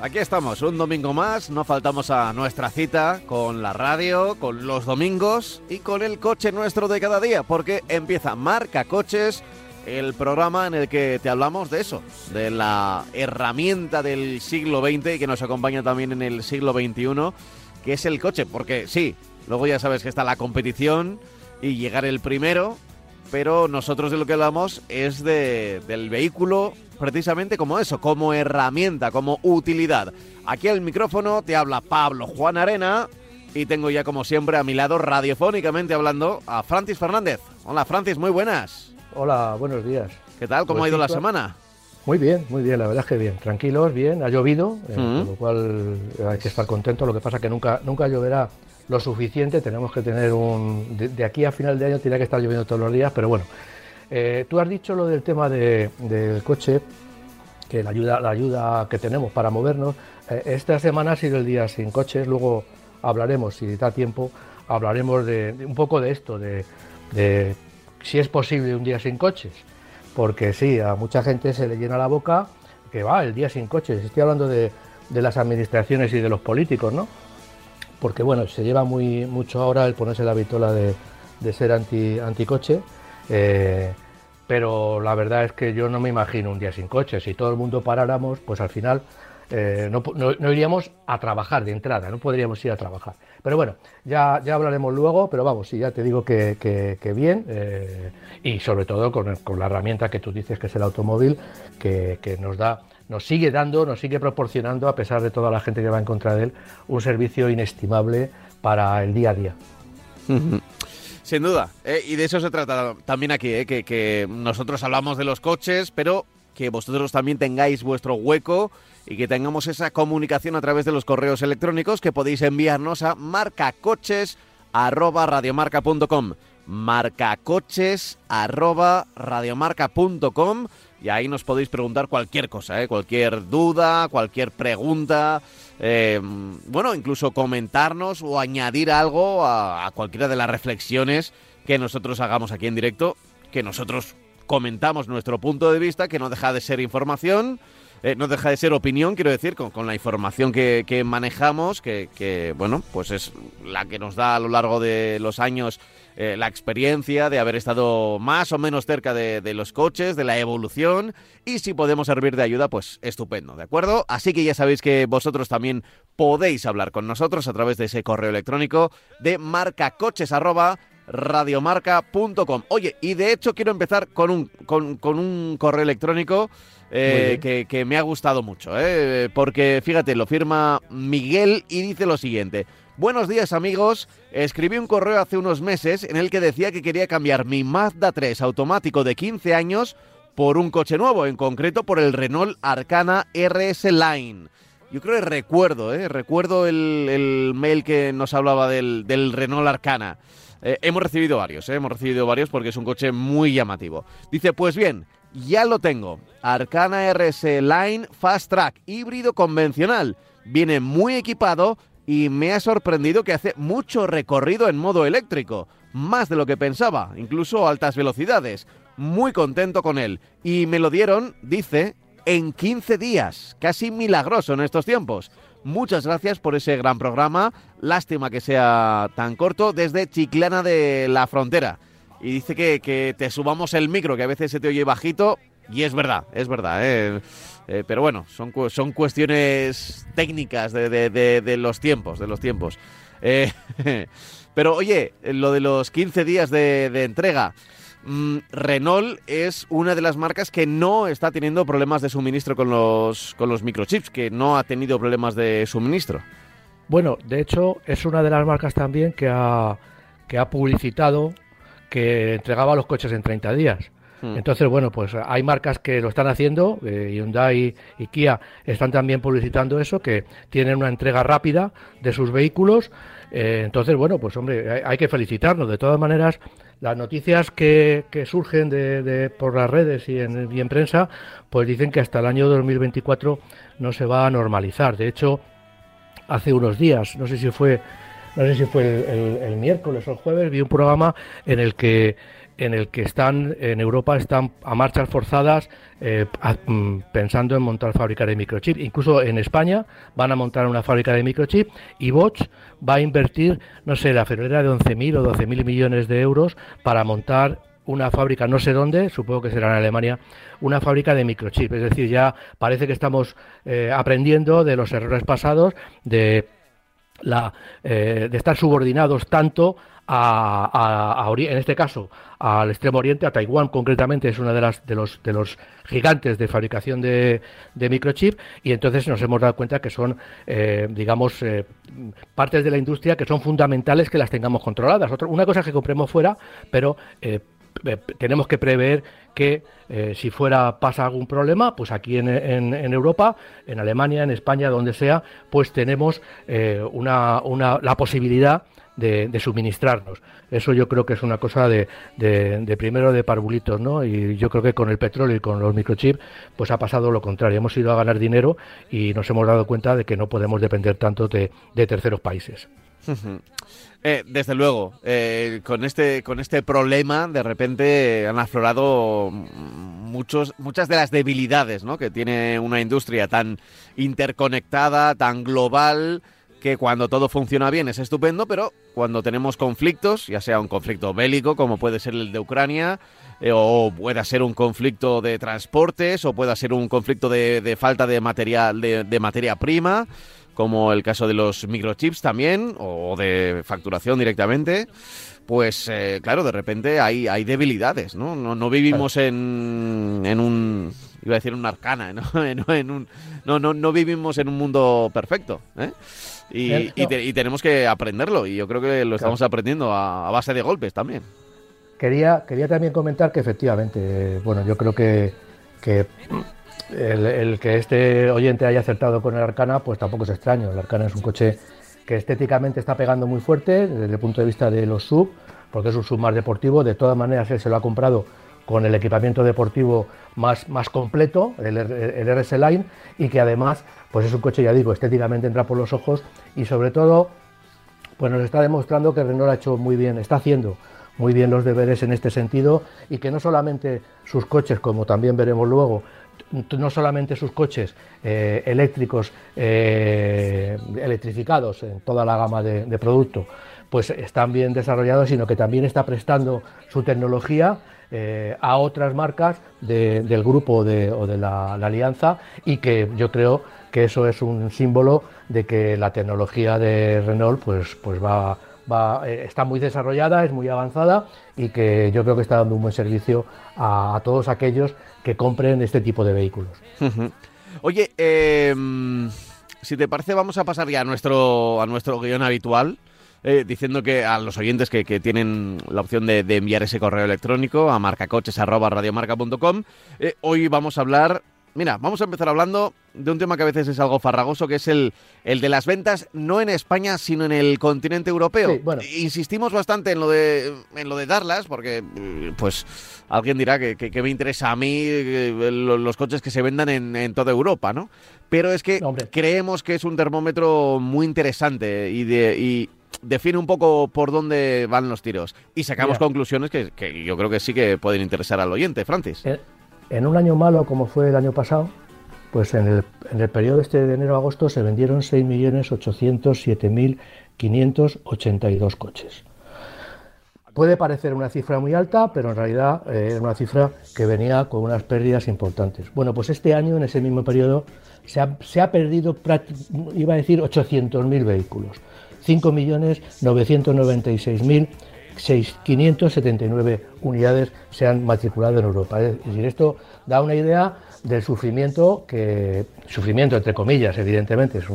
Aquí estamos, un domingo más, no faltamos a nuestra cita con la radio, con los domingos y con el coche nuestro de cada día, porque empieza Marca Coches, el programa en el que te hablamos de eso, de la herramienta del siglo XX y que nos acompaña también en el siglo XXI, que es el coche, porque sí, luego ya sabes que está la competición y llegar el primero, pero nosotros de lo que hablamos es de, del vehículo precisamente como eso, como herramienta, como utilidad. Aquí al micrófono te habla Pablo Juan Arena y tengo ya como siempre a mi lado radiofónicamente hablando a Francis Fernández. Hola Francis, muy buenas. Hola, buenos días. ¿Qué tal? ¿Cómo Pues ha ido sí, la semana? Muy bien, muy bien, la verdad es que bien. Tranquilos, bien, ha llovido, eh, Mm. con lo cual hay que estar contentos. Lo que pasa que nunca, nunca lloverá lo suficiente. Tenemos que tener un. De, de aquí a final de año tiene que estar lloviendo todos los días, pero bueno. Eh, tú has dicho lo del tema de- del coche, que la ayuda, que tenemos para movernos. Eh, esta semana ha sido el día sin coches, luego hablaremos, si da tiempo, hablaremos de, un poco de esto, de, si es posible un día sin coches. Porque sí, a mucha gente se le llena la boca que va el día sin coches. Estoy hablando de, las administraciones y de los políticos, ¿no? Porque bueno, se lleva muy mucho ahora el ponerse la vitola de, de ser anti, anticoche. Eh, pero la verdad es que yo no me imagino un día sin coche. Si todo el mundo paráramos, pues al final eh, no, iríamos a trabajar de entrada, no podríamos ir a trabajar. Pero bueno, ya, hablaremos luego, pero vamos, sí, ya te digo que, bien, eh, y sobre todo con, con la herramienta que tú dices que es el automóvil, que, que nos da, nos sigue dando, nos sigue proporcionando, a pesar de toda la gente que va en contra de él, un servicio inestimable para el día a día. Sin duda, eh, y de eso se trata también aquí, eh, que, nosotros hablamos de los coches, pero que vosotros también tengáis vuestro hueco y que tengamos esa comunicación a través de los correos electrónicos que podéis enviarnos a marcacoches@radiomarca.com, marcacoches@radiomarca.com y ahí nos podéis preguntar cualquier cosa, eh, cualquier duda, cualquier pregunta, eh, bueno, incluso comentarnos o añadir algo a, a cualquiera de las reflexiones que nosotros hagamos aquí en directo, que nosotros comentamos nuestro punto de vista, que no deja de ser información, eh, no deja de ser opinión, quiero decir, con, con la información que, que manejamos, que, que, bueno, pues es la que nos da a lo largo de los años eh, la experiencia de haber estado más o menos cerca de, de los coches, de la evolución, y si podemos servir de ayuda, pues estupendo, ¿de acuerdo? Así que ya sabéis que vosotros también podéis hablar con nosotros a través de ese correo electrónico de marcacoches arroba. Oye, y de hecho quiero empezar con un, con, con un correo electrónico eh, que me ha gustado mucho, eh, porque fíjate, lo firma Miguel y dice lo siguiente. Buenos días amigos, escribí un correo hace unos meses en el que decía que quería cambiar mi Mazda 3 automático de 15 años por un coche nuevo, en concreto por el Renault Arcana RS Line. Yo creo que recuerdo, ¿eh? recuerdo el, el mail que nos hablaba del, del Renault Arcana. Eh, hemos recibido varios, ¿eh? hemos recibido varios porque es un coche muy llamativo. Dice, pues bien, ya lo tengo. Arcana RS Line Fast Track, híbrido convencional. Viene muy equipado y me ha sorprendido que hace mucho recorrido en modo eléctrico. Más de lo que pensaba, incluso altas velocidades. Muy contento con él. Y me lo dieron, dice, en 15 días. Casi milagroso en estos tiempos. Muchas gracias por ese gran programa. Lástima que sea tan corto desde Chiclana de la Frontera. Y dice que, que te subamos el micro, que a veces se te oye bajito. Y es verdad, es verdad. ¿eh? Eh, pero bueno, son, son cuestiones técnicas de, de- los tiempos, de los tiempos. Eh, pero oye, lo de los 15 días de, de entrega. Mm, Renault es una de las marcas que no está teniendo problemas de suministro con los, con los microchips, que no ha tenido problemas de suministro. Bueno, de hecho, es una de las marcas también que ha, que ha publicitado que entregaba los coches en 30 días. Mm. Entonces, bueno, pues hay marcas que lo están haciendo, eh, Hyundai y Kia están también publicitando eso, que tienen una entrega rápida de sus vehículos. Eh, entonces, bueno, pues hombre, hay, que felicitarnos. De todas maneras, las noticias que, surgen de, por las redes y en, y en prensa, pues dicen que hasta el año 2024 no se va a normalizar. De hecho, hace unos días, no sé si fue, no sé si fue el, miércoles o el jueves, vi un programa en el que en el que están en Europa están a marchas forzadas eh, mm, pensando en montar fábricas de microchip. Incluso en España van a montar una fábrica de microchip y Bosch va a invertir, no sé, la febrera de 11.000 o 12.000 millones de euros para montar una fábrica, no sé dónde, supongo que será en Alemania, una fábrica de microchip. Es decir, ya parece que estamos eh, aprendiendo de los errores pasados, de, la, eh, de estar subordinados tanto a, en este caso al extremo oriente, a Taiwán concretamente es uno de las de los de los gigantes de fabricación de, de microchip y entonces nos hemos dado cuenta que son eh, digamos partes de la industria que son fundamentales que las tengamos controladas. Otra, una cosa es que compremos fuera, pero eh, tenemos que prever que eh, si fuera pasa algún problema, pues aquí en, en, Europa, en Alemania, en España, donde sea, pues tenemos eh, una, una, la posibilidad de, suministrarnos. Eso yo creo que es una cosa de, de, primero de parvulitos, ¿no? Y yo creo que con el petróleo y con los microchips, pues ha pasado lo contrario. Hemos ido a ganar dinero y nos hemos dado cuenta de que no podemos depender tanto de, terceros países. Eh, desde luego, eh, con, este, con este problema de repente han aflorado muchos, muchas de las debilidades ¿no? que tiene una industria tan interconectada, tan global, que cuando todo funciona bien es estupendo, pero cuando tenemos conflictos, ya sea un conflicto bélico como puede ser el de Ucrania, eh, o pueda ser un conflicto de transportes, o pueda ser un conflicto de, falta de material, de materia prima, como el caso de los microchips también, o de facturación directamente, pues eh, claro, de repente hay, hay debilidades, ¿no? No, vivimos en, en un iba a decir un arcana, ¿no? en un, no, no, no vivimos en un mundo perfecto, ¿eh? Y, y, tenemos que aprenderlo, y yo creo que lo estamos aprendiendo a, base de golpes también. Quería, quería también comentar que efectivamente, bueno, yo creo que, que el, que este oyente haya acertado con el Arcana, pues tampoco es extraño. El Arcana es un coche que estéticamente está pegando muy fuerte desde el punto de vista de los sub, porque es un sub más deportivo. De todas maneras, él se lo ha comprado con el equipamiento deportivo más, más completo, el, el, RS Line, y que además, pues es un coche, ya digo, estéticamente entra por los ojos y sobre todo, pues nos está demostrando que Renault ha hecho muy bien, está haciendo muy bien los deberes en este sentido y que no solamente sus coches, como también veremos luego, no solamente sus coches eh, eléctricos eh, electrificados en toda la gama de, de producto, pues están bien desarrollados, sino que también está prestando su tecnología eh, a otras marcas del grupo o de la, alianza y que yo creo que eso es un símbolo de que la tecnología de Renault pues, pues va, va, está muy desarrollada, es muy avanzada y que yo creo que está dando un buen servicio a todos aquellos que compren este tipo de vehículos. Oye, em, si te parece, vamos a pasar ya a nuestro, a nuestro guion habitual. Eh, diciendo que a los oyentes que, tienen la opción de, enviar ese correo electrónico a marcacoches.radiomarca.com, eh, hoy vamos a hablar Mira, vamos a empezar hablando de un tema que a veces es algo farragoso, que es el, el de las ventas no en España, sino en el continente europeo. Insistimos bastante en lo de en lo de darlas, porque pues alguien dirá que, que, me interesa a mí eh, los, coches que se vendan en, en, toda Europa, ¿no? Pero es que creemos que es un termómetro muy interesante y, de, y define un poco por dónde van los tiros. Y sacamos conclusiones que, que, yo creo que sí que pueden interesar al oyente, Francis. Eh, en un año malo como fue el año pasado, pues en el, periodo este de enero a agosto se vendieron 6.807.582 coches. Puede parecer una cifra muy alta, pero en realidad eh, era una cifra que venía con unas pérdidas importantes. Bueno, pues este año, en ese mismo periodo, se ha, se ha perdido, iba a decir, 800.000 vehículos. 5.996.000 579 unidades se han matriculado en Europa. Es decir, esto da una idea del sufrimiento que, sufrimiento entre comillas, evidentemente, es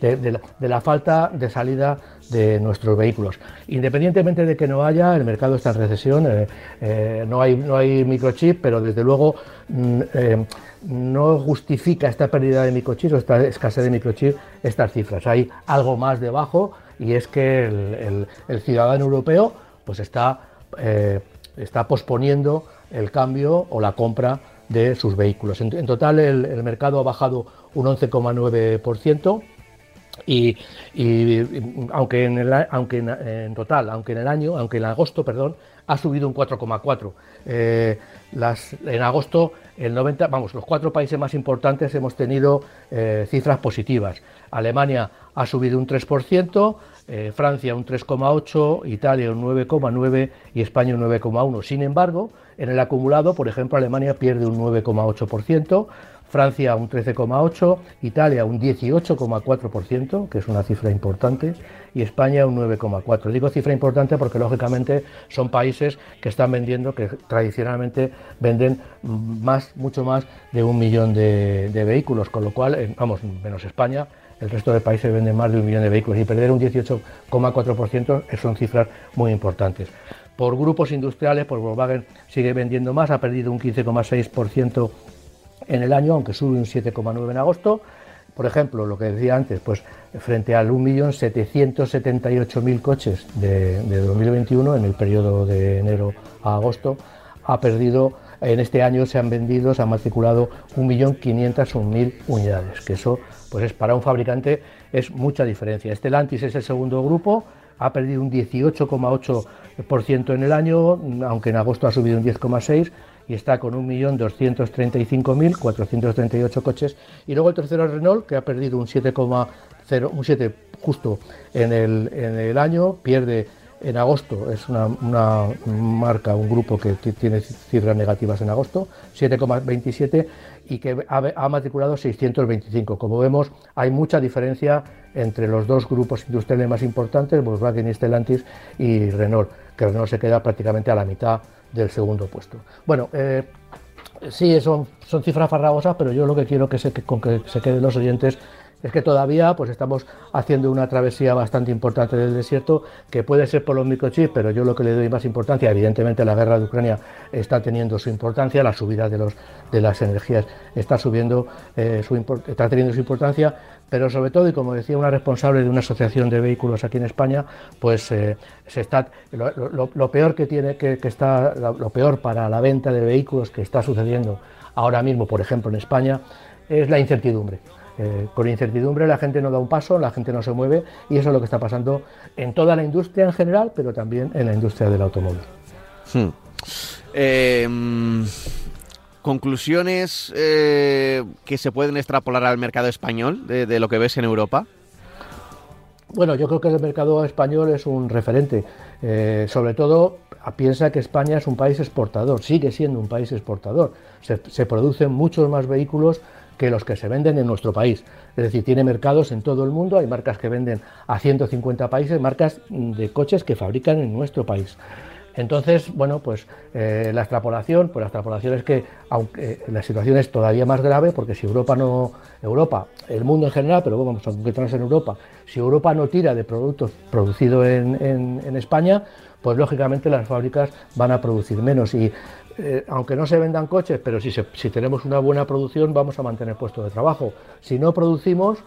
de, la, falta de salida de nuestros vehículos. Independientemente de que no haya, el mercado está en recesión, eh, eh, no, hay, no hay microchip, pero desde luego mm, eh, no justifica esta pérdida de microchip o esta escasez de microchip estas cifras. Hay algo más debajo y es que el, ciudadano europeo pues está, eh, está posponiendo el cambio o la compra de sus vehículos. En, total el, mercado ha bajado un 11,9%. Y, aunque, en el, aunque en, total, aunque en el año, aunque en agosto, perdón, ha subido un 4,4. Eh, en agosto, el 90, vamos, los cuatro países más importantes hemos tenido eh, cifras positivas. Alemania ha subido un 3%, eh, Francia un 3,8%, Italia un 9,9% y España un 9,1%. Sin embargo, en el acumulado, por ejemplo, Alemania pierde un 9,8%, Francia un 13,8%, Italia un 18,4%, que es una cifra importante, y España un 9,4%. Digo cifra importante porque lógicamente son países que están vendiendo, que tradicionalmente venden más, mucho más de un millón de, vehículos, con lo cual, vamos, menos España, el resto de países venden más de un millón de vehículos y perder un 18,4% son cifras muy importantes. Por grupos industriales, pues Volkswagen sigue vendiendo más, ha perdido un 15,6% en el año, aunque sube un 7,9% en agosto. Por ejemplo, lo que decía antes, pues frente al 1.778.000 coches de, de 2021, en el periodo de enero a agosto, ha perdido, en este año se han vendido, se han matriculado 1.501.000 unidades, que eso pues es para un fabricante es mucha diferencia. Estelantis es el segundo grupo, ha perdido un 18,8% en el año, aunque en agosto ha subido un 10,6% y está con 1.235.438 coches. Y luego el tercero es Renault, que ha perdido un 7,0, un 7 justo en el, en el año, pierde en agosto, es una, marca, un grupo que tiene cifras negativas en agosto, 7,27 y que ha, matriculado 625. Como vemos, hay mucha diferencia entre los dos grupos industriales más importantes, Volkswagen y Stellantis y Renault, que Renault se queda prácticamente a la mitad del segundo puesto. Bueno, eh, sí, son, cifras farragosas, pero yo lo que quiero que se, con que se queden los oyentes es que todavía pues estamos haciendo una travesía bastante importante del desierto que puede ser por los microchips, pero yo lo que le doy más importancia, evidentemente la guerra de Ucrania está teniendo su importancia, la subida de, los, de las energías está subiendo, eh, está teniendo su importancia, pero sobre todo, y como decía una responsable de una asociación de vehículos aquí en España, pues eh, se está, lo, peor que tiene, que está, lo peor para la venta de vehículos que está sucediendo ahora mismo, por ejemplo, en España, es la incertidumbre. Eh, con incertidumbre la gente no da un paso, la gente no se mueve y eso es lo que está pasando en toda la industria en general, pero también en la industria del automóvil. Hmm. Em, conclusiones eh, que se pueden extrapolar al mercado español de, lo que ves en Europa. Bueno, yo creo que el mercado español es un referente. Eh, sobre todo, piensa que España es un país exportador, sigue siendo un país exportador. se producen muchos más vehículos que los que se venden en nuestro país. Es decir, tiene mercados en todo el mundo, hay marcas que venden a 150 países, marcas de coches que fabrican en nuestro país. Entonces, bueno, pues eh, la extrapolación, pues la extrapolación es que aunque la situación es todavía más grave, porque si Europa no, Europa, el mundo en general, pero vamos a concentrarnos en Europa, si Europa no tira de productos producidos en, en España, pues lógicamente las fábricas van a producir menos y eh, aunque no se vendan coches, pero si, si tenemos una buena producción vamos a mantener puestos de trabajo. Si no producimos,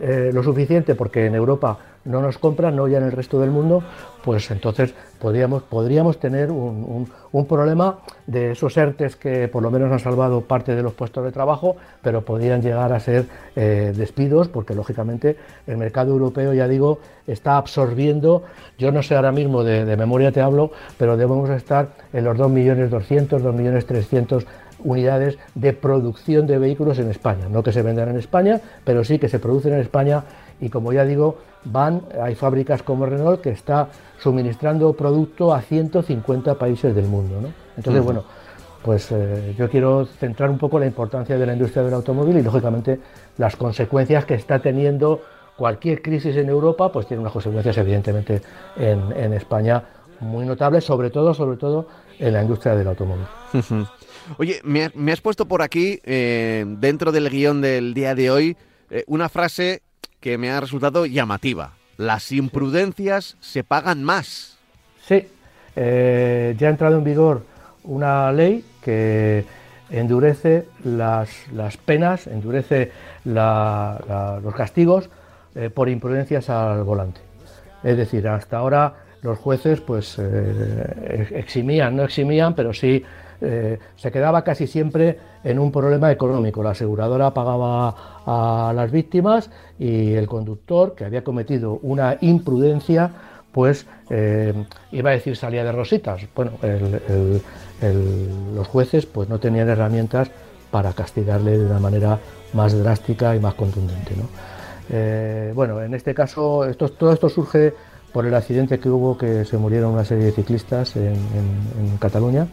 eh, lo suficiente porque en Europa no nos compran, no ya en el resto del mundo, pues entonces podríamos, podríamos tener un, problema de esos ERTES que por lo menos han salvado parte de los puestos de trabajo, pero podrían llegar a ser eh, despidos porque lógicamente el mercado europeo, ya digo, está absorbiendo, yo no sé ahora mismo de, memoria te hablo, pero debemos estar en los 2.200.000, 2.300.000 unidades de producción de vehículos en España. No que se vendan en España, pero sí que se producen en España y como ya digo, van, hay fábricas como Renault que está suministrando producto a 150 países del mundo. ¿no? Entonces, bueno, pues eh, yo quiero centrar un poco la importancia de la industria del automóvil y lógicamente las consecuencias que está teniendo cualquier crisis en Europa, pues tiene unas consecuencias evidentemente en, España muy notables, sobre todo, sobre todo en la industria del automóvil. Oye, me, has puesto por aquí, eh, dentro del guion del día de hoy, eh, una frase que me ha resultado llamativa. Las imprudencias se pagan más. Sí, eh, ya ha entrado en vigor una ley que endurece las, penas, endurece los castigos por imprudencias al volante. Es decir, hasta ahora los jueces pues eh, eximían, no eximían, pero sí eh, se quedaba casi siempre en un problema económico. La aseguradora pagaba a las víctimas y el conductor, que había cometido una imprudencia, pues eh, iba a decir salía de rositas. Bueno, los jueces pues no tenían herramientas para castigarle de una manera más drástica y más contundente. Eh, bueno, en este caso todo esto surge por el accidente que hubo que se murieron una serie de ciclistas en, Cataluña,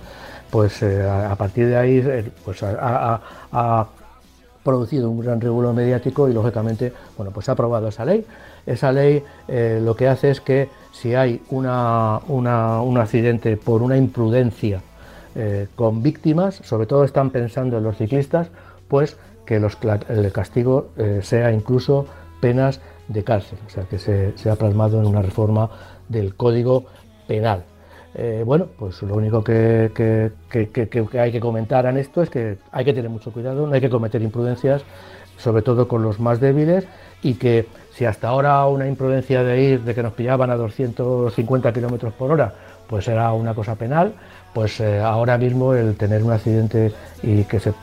pues eh, a, partir de ahí eh, pues ha, producido un gran revuelo mediático y lógicamente bueno pues ha aprobado esa ley. Esa ley lo que hace es que si hay un accidente por una imprudencia con víctimas, sobre todo están pensando en los ciclistas, pues que el castigo sea incluso penas de cárcel, o sea que se, ha plasmado en una reforma del Código Penal. Eh, bueno, pues lo único que, hay que comentar en esto es que hay que tener mucho cuidado, no hay que cometer imprudencias, sobre todo con los más débiles, y que si hasta ahora una imprudencia de ir, de que nos pillaban a 250 kilómetros por hora, pues era una cosa penal, pues eh, ahora mismo el tener un accidente y que se,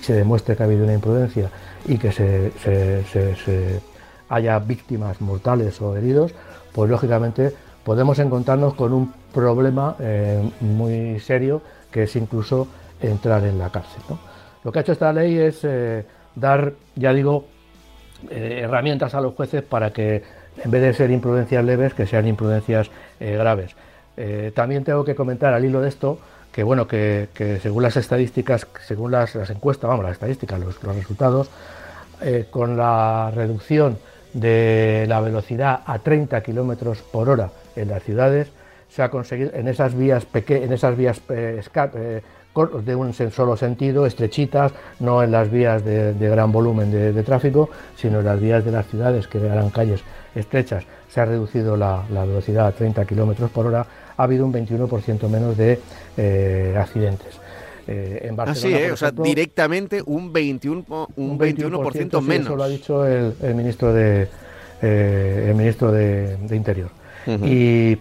se demuestre que ha habido una imprudencia y que se haya víctimas mortales o heridos, pues lógicamente podemos encontrarnos con un problema eh, muy serio que es incluso entrar en la cárcel. Lo que ha hecho esta ley es eh, dar, ya digo, eh, herramientas a los jueces para que en vez de ser imprudencias leves, que sean imprudencias graves. también tengo que comentar al hilo de esto que bueno, que, según las estadísticas, según las, encuestas, vamos, las estadísticas, los, los resultados, con la reducción de la velocidad a 30 kilómetros por hora en las ciudades se ha conseguido en esas vías en esas vías eh, eh, de un solo sentido, estrechitas, no en las vías de, gran volumen de, tráfico, sino en las vías de las ciudades, que eran calles estrechas, se ha reducido la, velocidad a 30 kilómetros por hora, ha habido un 21% menos de eh, accidentes. Eh, en Barcelona. ¿eh? o sea, directamente un 21%, un 21, menos. Eso lo ha dicho el, ministro de el ministro de, Interior. y,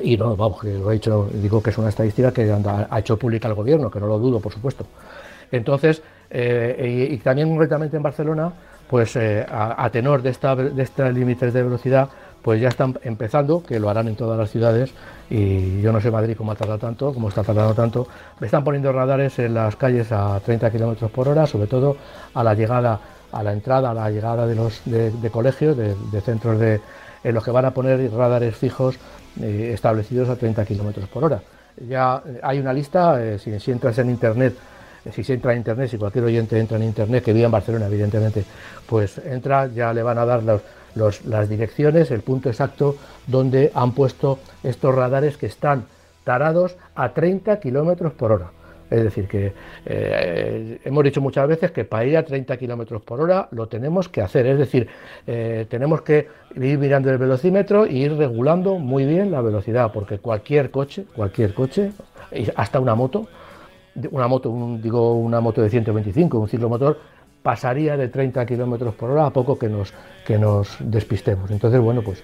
y, no, vamos, que lo ha dicho, digo que es una estadística que ha hecho pública el gobierno, que no lo dudo, por supuesto. Entonces, y, también concretamente en Barcelona, pues a, tenor de, esta, de estos límites de velocidad, pues ya están empezando, que lo harán en todas las ciudades, y yo no sé Madrid cómo ha tardado tanto, cómo está tardando tanto, me están poniendo radares en las calles a 30 kilómetros por hora, sobre todo a la llegada, a la entrada, a la llegada de los de, colegios, de, centros de, en los que van a poner radares fijos eh, establecidos a 30 kilómetros por hora. Ya hay una lista, eh, si, entras en internet, eh, si se entra en internet, si cualquier oyente entra en internet, que vive en Barcelona, evidentemente, pues entra, ya le van a dar los, las direcciones, el punto exacto donde han puesto estos radares que están tarados a 30 kilómetros por hora. Es decir, que eh, hemos dicho muchas veces que para ir a 30 kilómetros por hora lo tenemos que hacer. Es decir, eh, tenemos que ir mirando el velocímetro e ir regulando muy bien la velocidad, porque cualquier coche, cualquier coche, hasta una moto, una moto, digo una moto de 125, un ciclomotor, pasaría de 30 kilómetros por hora a poco que nos, que nos despistemos. Entonces, bueno, pues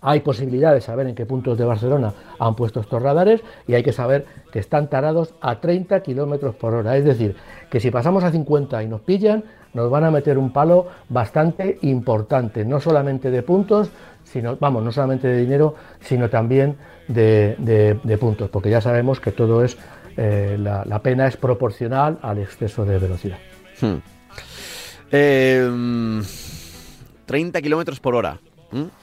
hay posibilidad de saber en qué puntos de Barcelona han puesto estos radares y hay que saber que están tarados a 30 kilómetros por hora. Es decir, que si pasamos a 50 y nos pillan, nos van a meter un palo bastante importante, no solamente de puntos, sino, vamos, no solamente de dinero, sino también de, puntos, porque ya sabemos que todo es, eh, la, pena es proporcional al exceso de velocidad. Hmm. 30 em, kilómetros por hora.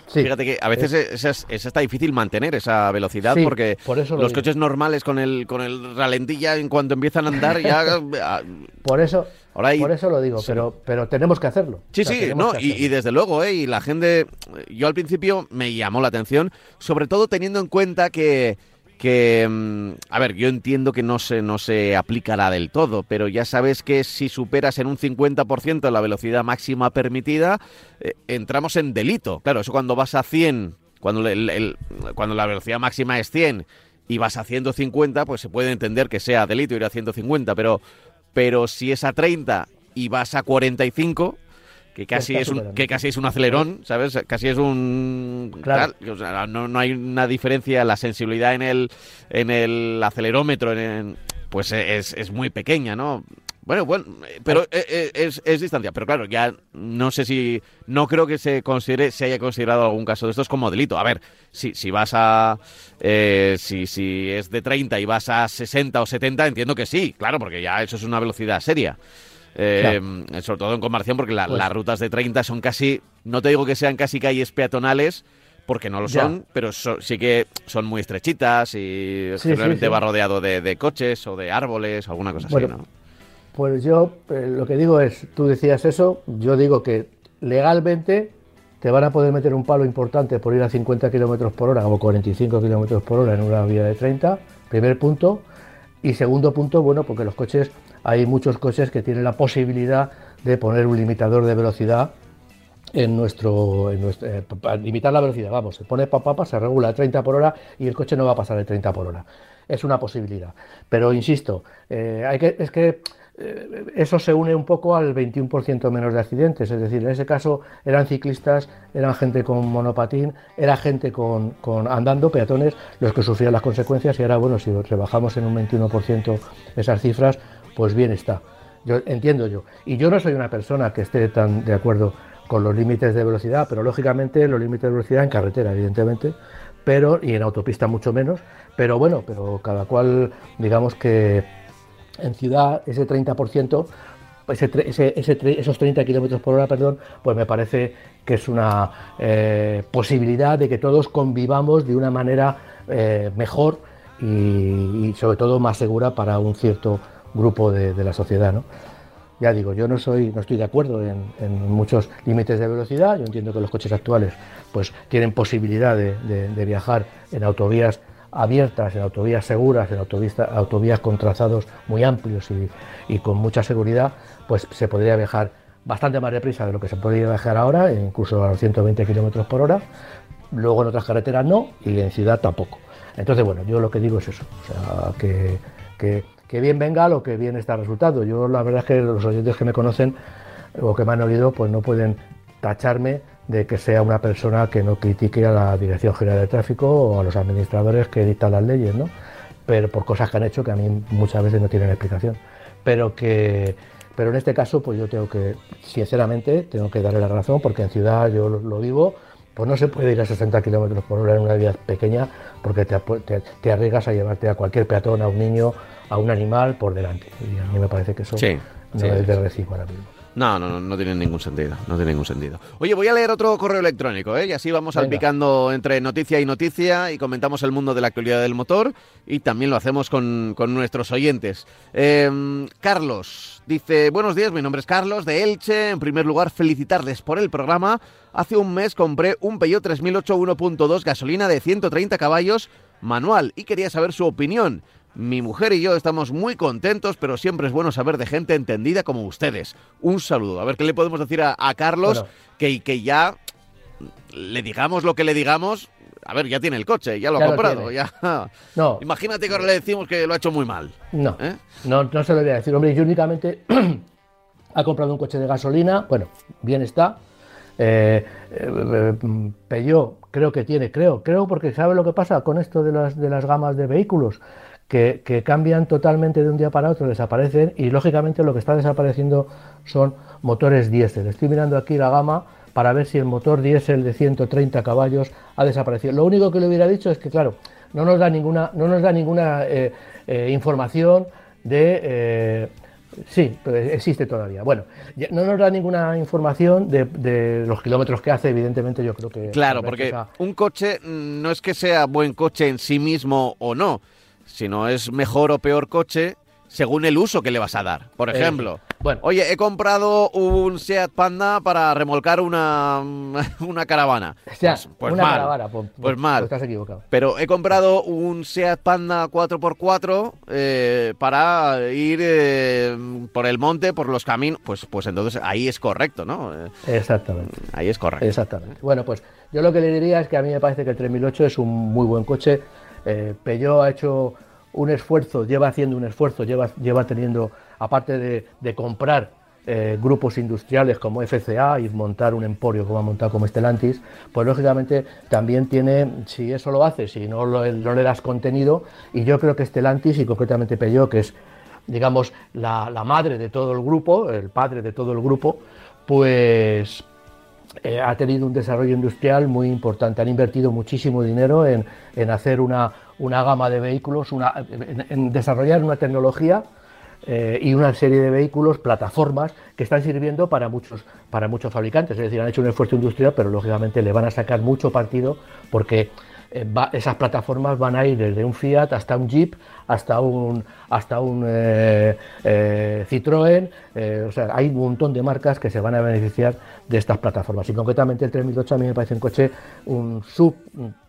Fíjate que a veces es, está difícil mantener esa velocidad porque los coches normales con el con el ralentilla en cuanto empiezan a andar ya ah, por eso por eso lo digo, pero pero tenemos que hacerlo. Sí, sí, no, y, desde luego, ¿eh? y la gente, yo al principio me llamó la atención, sobre todo teniendo en cuenta que que, mm, a ver, yo entiendo que no se, no se aplicará del todo, pero ya sabes que si superas en un 50% la velocidad máxima permitida, eh, entramos en delito. Claro, eso cuando vas a 100, cuando, el, cuando la velocidad máxima es 100 y vas a 150, pues se puede entender que sea delito ir a 150, pero, pero si es a 30 y vas a 45, que casi es un, que casi es un acelerón, ¿sabes? Casi es un Claro. o sea, no, no hay una diferencia, la sensibilidad en el en el acelerómetro en, en- pues es, es muy pequeña, ¿no? Bueno, bueno, pero eh, eh, es, es distancia, pero claro, ya no sé si no creo que se considere se haya considerado algún caso de estos como delito. A ver, si si vas a eh, si si es de 30 y vas a 60 o 70, entiendo que sí, claro, porque ya eso es una velocidad seria. Eh, Sobre todo en comparación, porque la- Pues- las rutas de 30 son casi, no te digo que sean casi calles peatonales, porque no lo Ya. son, pero so- sí que son muy estrechitas y Sí, generalmente sí, sí. va rodeado de, de coches o de árboles, alguna cosa Bueno, así, ¿no? Pues yo eh, lo que digo es, tú decías eso, yo digo que legalmente te van a poder meter un palo importante por ir a 50 kilómetros por hora o 45 kilómetros por hora en una vía de 30, primer punto. Y segundo punto, bueno, porque los coches, hay muchos coches que tienen la posibilidad de poner un limitador de velocidad en nuestro, en eh, limitar la velocidad, vamos, se pone papá, se regula a 30 por hora y el coche no va a pasar de 30 por hora. Es una posibilidad. Pero insisto, eh, es que eh, eso se une un poco al 21% menos de accidentes. Es decir, en ese caso eran ciclistas, eran gente con monopatín, era gente con, con andando, peatones, los que sufrían las consecuencias. Y ahora, bueno, si rebajamos en un 21% esas cifras, pues bien está. Yo entiendo yo. Y yo no soy una persona que esté tan de acuerdo con los límites de velocidad, pero lógicamente los límites de velocidad en carretera, evidentemente, pero y en autopista mucho menos. Pero bueno, pero cada cual, digamos que en ciudad ese 30%, ese, esos 30 kilómetros por hora, perdón, pues me parece que es una eh, posibilidad de que todos convivamos de una manera eh, mejor y, y sobre todo más segura para un cierto grupo de, la sociedad, ¿no? Ya digo, yo no soy, no estoy de acuerdo en, muchos límites de velocidad. Yo entiendo que los coches actuales, pues, tienen posibilidad de, viajar en autovías abiertas, en autovías seguras, en autovías, autovías con trazados muy amplios y, y con mucha seguridad, pues se podría viajar bastante más deprisa de lo que se podría viajar ahora, e incluso a los 120 kilómetros por hora. Luego en otras carreteras no y en ciudad tampoco. Entonces, bueno, yo lo que digo es eso, o sea, que, que, que bien venga lo que bien está resultado. Yo la verdad es que los oyentes que me conocen o que me han oído, pues no pueden tacharme de que sea una persona que no critique a la Dirección General de Tráfico o a los administradores que dictan las leyes, ¿no? Pero por cosas que han hecho que a mí muchas veces no tienen explicación. Pero que pero en este caso, pues yo tengo que, sinceramente, tengo que darle la razón, porque en ciudad yo lo, vivo, pues no se puede ir a 60 kilómetros por hora en una vía pequeña, porque te arriesgas a llevarte a cualquier peatón, a un niño, a un animal por delante. Y a mí me parece que eso Sí, no sí, es de recibo ahora mismo. No, no, no, no tiene ningún sentido. No tiene ningún sentido. Oye, voy a leer otro correo electrónico, ¿eh? Y así vamos Venga. salpicando entre noticia y noticia y comentamos el mundo de la actualidad del motor y también lo hacemos con, con nuestros oyentes. Eh, Carlos dice, buenos días, mi nombre es Carlos de Elche. En primer lugar, felicitarles por el programa. Hace un mes compré un Peugeot 3008 1.2 gasolina de 130 caballos manual y quería saber su opinión. Mi mujer y yo estamos muy contentos, pero siempre es bueno saber de gente entendida como ustedes. Un saludo. A ver qué le podemos decir a, a Carlos, Bueno. que, que ya le digamos lo que le digamos. A ver, ya tiene el coche, ya lo Ya ha comprado. tiene. ya. No, Imagínate que ahora le decimos que lo ha hecho muy mal. no, ¿eh? no, no se lo voy a decir. Hombre, yo únicamente ha comprado un coche de gasolina, bueno, bien está. Eh, eh, eh, Peugeot creo que tiene, creo, creo porque sabe lo que pasa con esto de las, de las gamas de vehículos, que, que cambian totalmente de un día para otro, desaparecen y lógicamente lo que está desapareciendo son motores diésel. Estoy mirando aquí la gama para ver si el motor diésel de 130 caballos ha desaparecido. Lo único que le hubiera dicho es que, claro, no nos da ninguna, no nos da ninguna eh, eh, información de... eh, Sí, pero existe todavía. Bueno, no nos da ninguna información de, de los kilómetros que hace, evidentemente yo creo que... Claro, porque esa- un coche mm, no es que sea buen coche en sí mismo o no, sino es mejor o peor coche según el uso que le vas a dar. Por Eh, ejemplo, bueno. oye, he comprado un Seat Panda para remolcar una, una caravana. O sea, Pues, pues una mal. caravana, pues, pues mal. estás equivocado. Pero he comprado un Seat Panda 4x4 eh, para ir eh, por el monte, por los caminos. Pues, pues entonces ahí es correcto, ¿no? Eh, Exactamente. ahí es correcto. Exactamente. Bueno, pues yo lo que le diría es que a mí me parece que el 3008 es un muy buen coche. Eh, ha hecho un esfuerzo, lleva haciendo un esfuerzo, lleva, lleva teniendo, aparte de, de comprar eh, grupos industriales como FCA y montar un emporio como ha montado como Stellantis, pues lógicamente también tiene, si eso lo hace, si no, no le das contenido, y yo creo que Stellantis y concretamente Peugeot, que es digamos la, madre de todo el grupo, el padre de todo el grupo, pues eh, ha tenido un desarrollo industrial muy importante. Han invertido muchísimo dinero en, hacer una, una, gama de vehículos, en desarrollar una tecnología eh, y una serie de vehículos, plataformas que están sirviendo para muchos, para muchos fabricantes. Es decir, han hecho un esfuerzo industrial, pero lógicamente le van a sacar mucho partido porque eh, esas plataformas van a ir desde un Fiat hasta un Jeep, hasta un, hasta un eh, Citroën. o sea, hay un montón de marcas que se van a beneficiar de estas plataformas. Y concretamente el 3008 a mí me parece un coche, un sub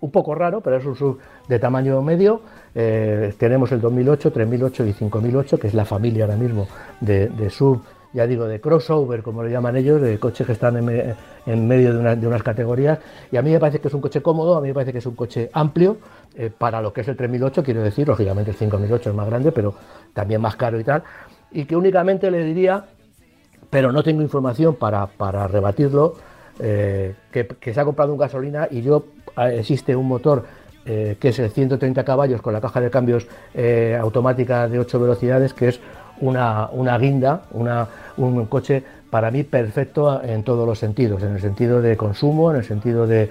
un poco raro, pero es un sub de tamaño medio eh, tenemos el 2008, 3008 y 5008, que es la familia ahora mismo de, sub, ya digo, de crossover, como lo llaman ellos, de coches que están en, medio de, unas categorías. Y a mí me parece que es un coche cómodo, a mí me parece que es un coche amplio eh, para lo que es el 3008, quiero decir, lógicamente el 5008 es más grande, pero también más caro y tal. Y que únicamente le diría, pero no tengo información para, rebatirlo, eh, que, que se ha comprado un gasolina y yo existe un motor eh, que es el 130 caballos con la caja de cambios eh, automática de 8 velocidades, que es una, guinda, un coche para mí perfecto en todos los sentidos, en el sentido de consumo, en el sentido de,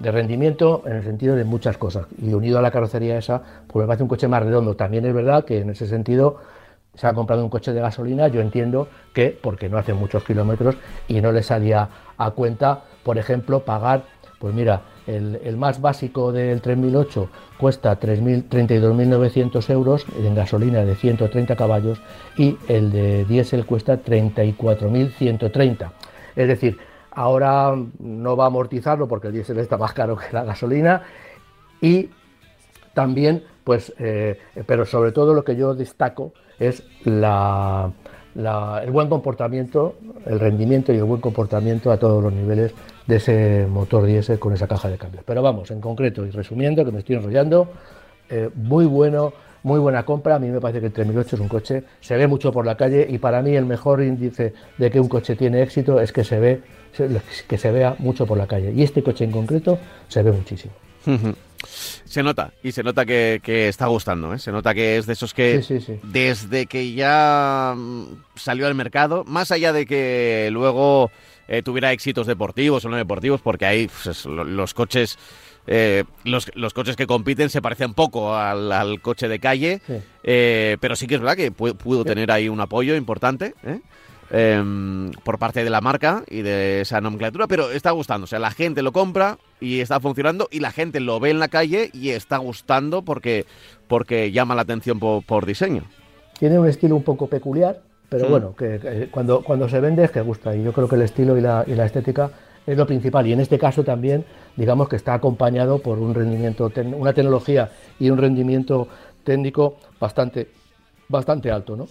rendimiento, en el sentido de muchas cosas. Y unido a la carrocería esa, pues me parece un coche más redondo. También es verdad que en ese sentido se ha comprado un coche de gasolina, yo entiendo que porque no hace muchos kilómetros y no le salía a cuenta, por ejemplo, pagar, pues mira, el, más básico del 3008 cuesta 32.900 euros en gasolina de 130 caballos y el de diésel cuesta 34.130. Es decir, ahora no va a amortizarlo porque el diésel está más caro que la gasolina y también, pues, eh, pero sobre todo lo que yo destaco es la, el buen comportamiento, el rendimiento y el buen comportamiento a todos los niveles de ese motor diésel con esa caja de cambios. Pero vamos, en concreto y resumiendo, que me estoy enrollando, eh, muy bueno, muy buena compra. A mí me parece que el 3008 es un coche, se ve mucho por la calle y para mí el mejor índice de que un coche tiene éxito es que se ve, que se vea mucho por la calle. Y este coche en concreto se ve muchísimo. Se nota, y se nota que, está gustando, ¿eh? se nota que es de esos que desde que ya mm, salió al mercado, más allá de que luego eh, tuviera éxitos deportivos o no deportivos, porque ahí pues, los coches... Eh, los, coches que compiten se parecen poco al, coche de calle, pero sí que es verdad que pudo tener ahí un apoyo importante. Em, por parte de la marca y de esa nomenclatura, pero está gustando. O sea, la gente lo compra y está funcionando y la gente lo ve en la calle y está gustando porque, porque llama la atención por, diseño. Tiene un estilo un poco peculiar, pero bueno, que, cuando, cuando se vende es que gusta y yo creo que el estilo y la, y la estética es lo principal y en este caso también digamos que está acompañado por un rendimiento, una tecnología y un rendimiento técnico bastante, bastante alto, ¿no?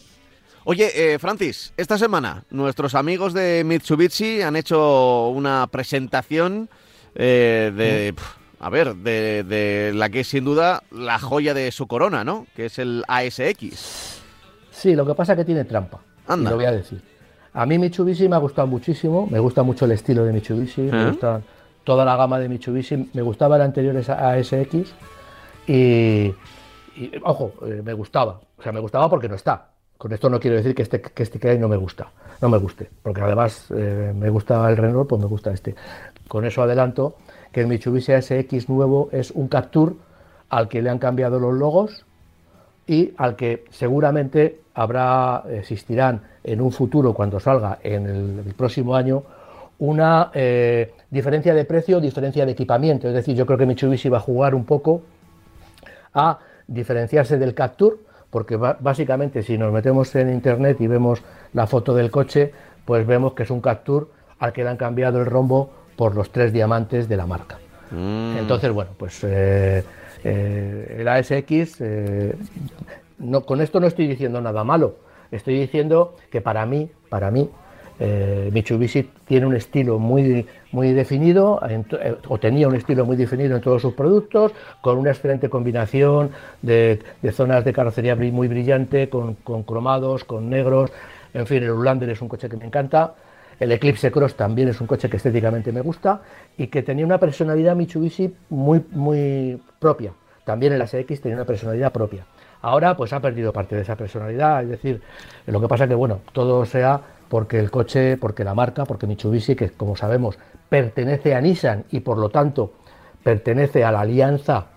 Oye, eh, Francis, esta semana nuestros amigos de Mitsubishi han hecho una presentación eh, de, a ver, de, la que es sin duda la joya de su corona, ¿no? Que es el ASX. Sí, lo que pasa es que tiene trampa. Anda. lo voy a decir. A mí Mitsubishi me ha gustado muchísimo, me gusta mucho el estilo de Mitsubishi, me ¿Eh? gusta toda la gama de Mitsubishi, me gustaba el anterior ASX y, y ojo, me gustaba, o sea, me gustaba porque no está, con esto no quiero decir que este que este hay no me gusta, no me guste, porque además eh, me gusta el Renault, pues me gusta este. Con eso adelanto que el Mitsubishi SX nuevo es un Capture al que le han cambiado los logos y al que seguramente habrá existirán en un futuro cuando salga en el, próximo año una eh, diferencia de precio, diferencia de equipamiento. Es decir, yo creo que Mitsubishi va a jugar un poco a diferenciarse del Capture porque básicamente si nos metemos en internet y vemos la foto del coche, pues vemos que es un Captur al que le han cambiado el rombo por los tres diamantes de la marca. Mm. Entonces, bueno, pues eh, eh, el ASX, eh, no, con esto no estoy diciendo nada malo, estoy diciendo que para mí, para mí, Mitsubishi tiene un estilo muy, muy definido, eh, o tenía un estilo muy definido en todos sus productos, con una excelente combinación de, zonas de carrocería muy brillante, con, cromados, con negros. En fin, el Ulander es un coche que me encanta. El Eclipse Cross también es un coche que estéticamente me gusta y que tenía una personalidad Mitsubishi muy, muy propia. También el ASX tenía una personalidad propia. Ahora pues ha perdido parte de esa personalidad, es decir, lo que pasa que bueno, todo sea porque el coche, porque la marca, porque Mitsubishi, que como sabemos pertenece a Nissan y por lo tanto pertenece a la alianza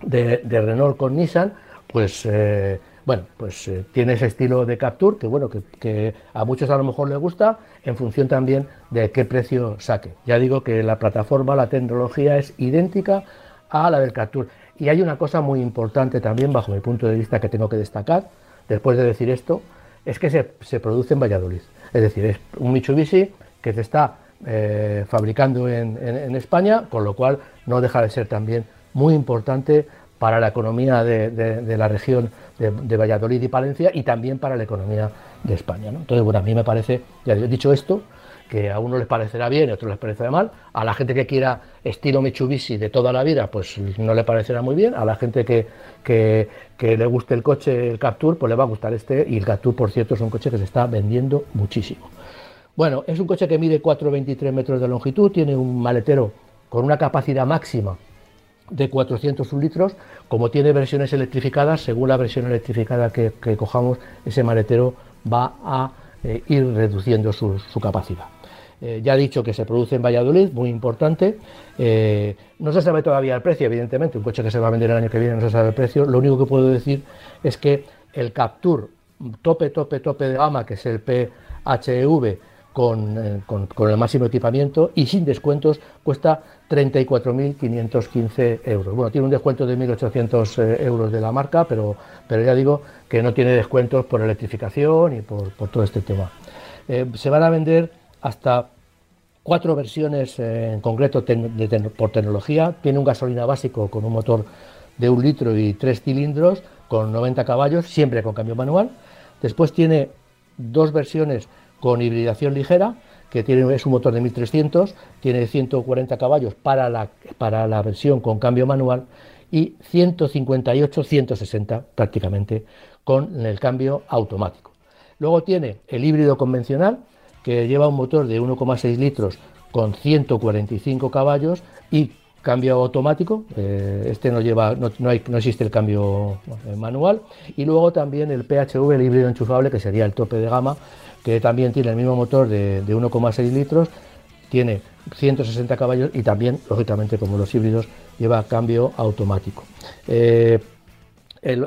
de, Renault con Nissan, pues eh, bueno, pues eh, tiene ese estilo de Capture que bueno, que, a muchos a lo mejor les gusta en función también de qué precio saque. Ya digo que la plataforma, la tecnología es idéntica a la del Capture. Y hay una cosa muy importante también, bajo mi punto de vista, que tengo que destacar, después de decir esto, es que se, produce en Valladolid. Es decir, es un Mitsubishi que se está eh, fabricando en, España, con lo cual no deja de ser también muy importante para la economía de, la región de, Valladolid y Palencia y también para la economía de España. Entonces, bueno, a mí me parece, ya he dicho esto, que a uno les parecerá bien y a otros les parecerá mal. A la gente que quiera estilo Mitsubishi de toda la vida, pues no le parecerá muy bien. A la gente que, que, le guste el coche, el Capture, pues le va a gustar este. Y el Capture, por cierto, es un coche que se está vendiendo muchísimo. Bueno, es un coche que mide 4,23 metros de longitud, tiene un maletero con una capacidad máxima de 400 litros. Como tiene versiones electrificadas, según la versión electrificada que, cojamos, ese maletero va a eh, ir reduciendo su capacidad. Eh, ya he dicho que se produce en Valladolid, muy importante. Eh, no se sabe todavía el precio, evidentemente, un coche que se va a vender el año que viene no se sabe el precio. Lo único que puedo decir es que el Capture tope, tope, tope de gama, que es el PHEV, eh, con, el máximo equipamiento y sin descuentos cuesta 34.515 euros. Bueno, tiene un descuento de 1.800 euros de la marca, pero, pero ya digo que no tiene descuentos por electrificación y por, todo este tema. se van a vender hasta cuatro versiones eh, en concreto por tecnología. Tiene un gasolina básico con un motor de un litro y tres cilindros con 90 caballos, siempre con cambio manual. Después tiene dos versiones con hibridación ligera, que tiene, es un motor de 1300, tiene 140 caballos para la, para la versión con cambio manual y 158, 160 prácticamente con el cambio automático. Luego tiene el híbrido convencional, que lleva un motor de 1,6 litros con 145 caballos y cambio automático, eh, este no lleva, no, no, existe el cambio eh, manual, y luego también el PHV, el híbrido enchufable, que sería el tope de gama, que también tiene el mismo motor de, 1,6 litros, tiene 160 caballos y también, lógicamente, como los híbridos, lleva cambio automático. Eh,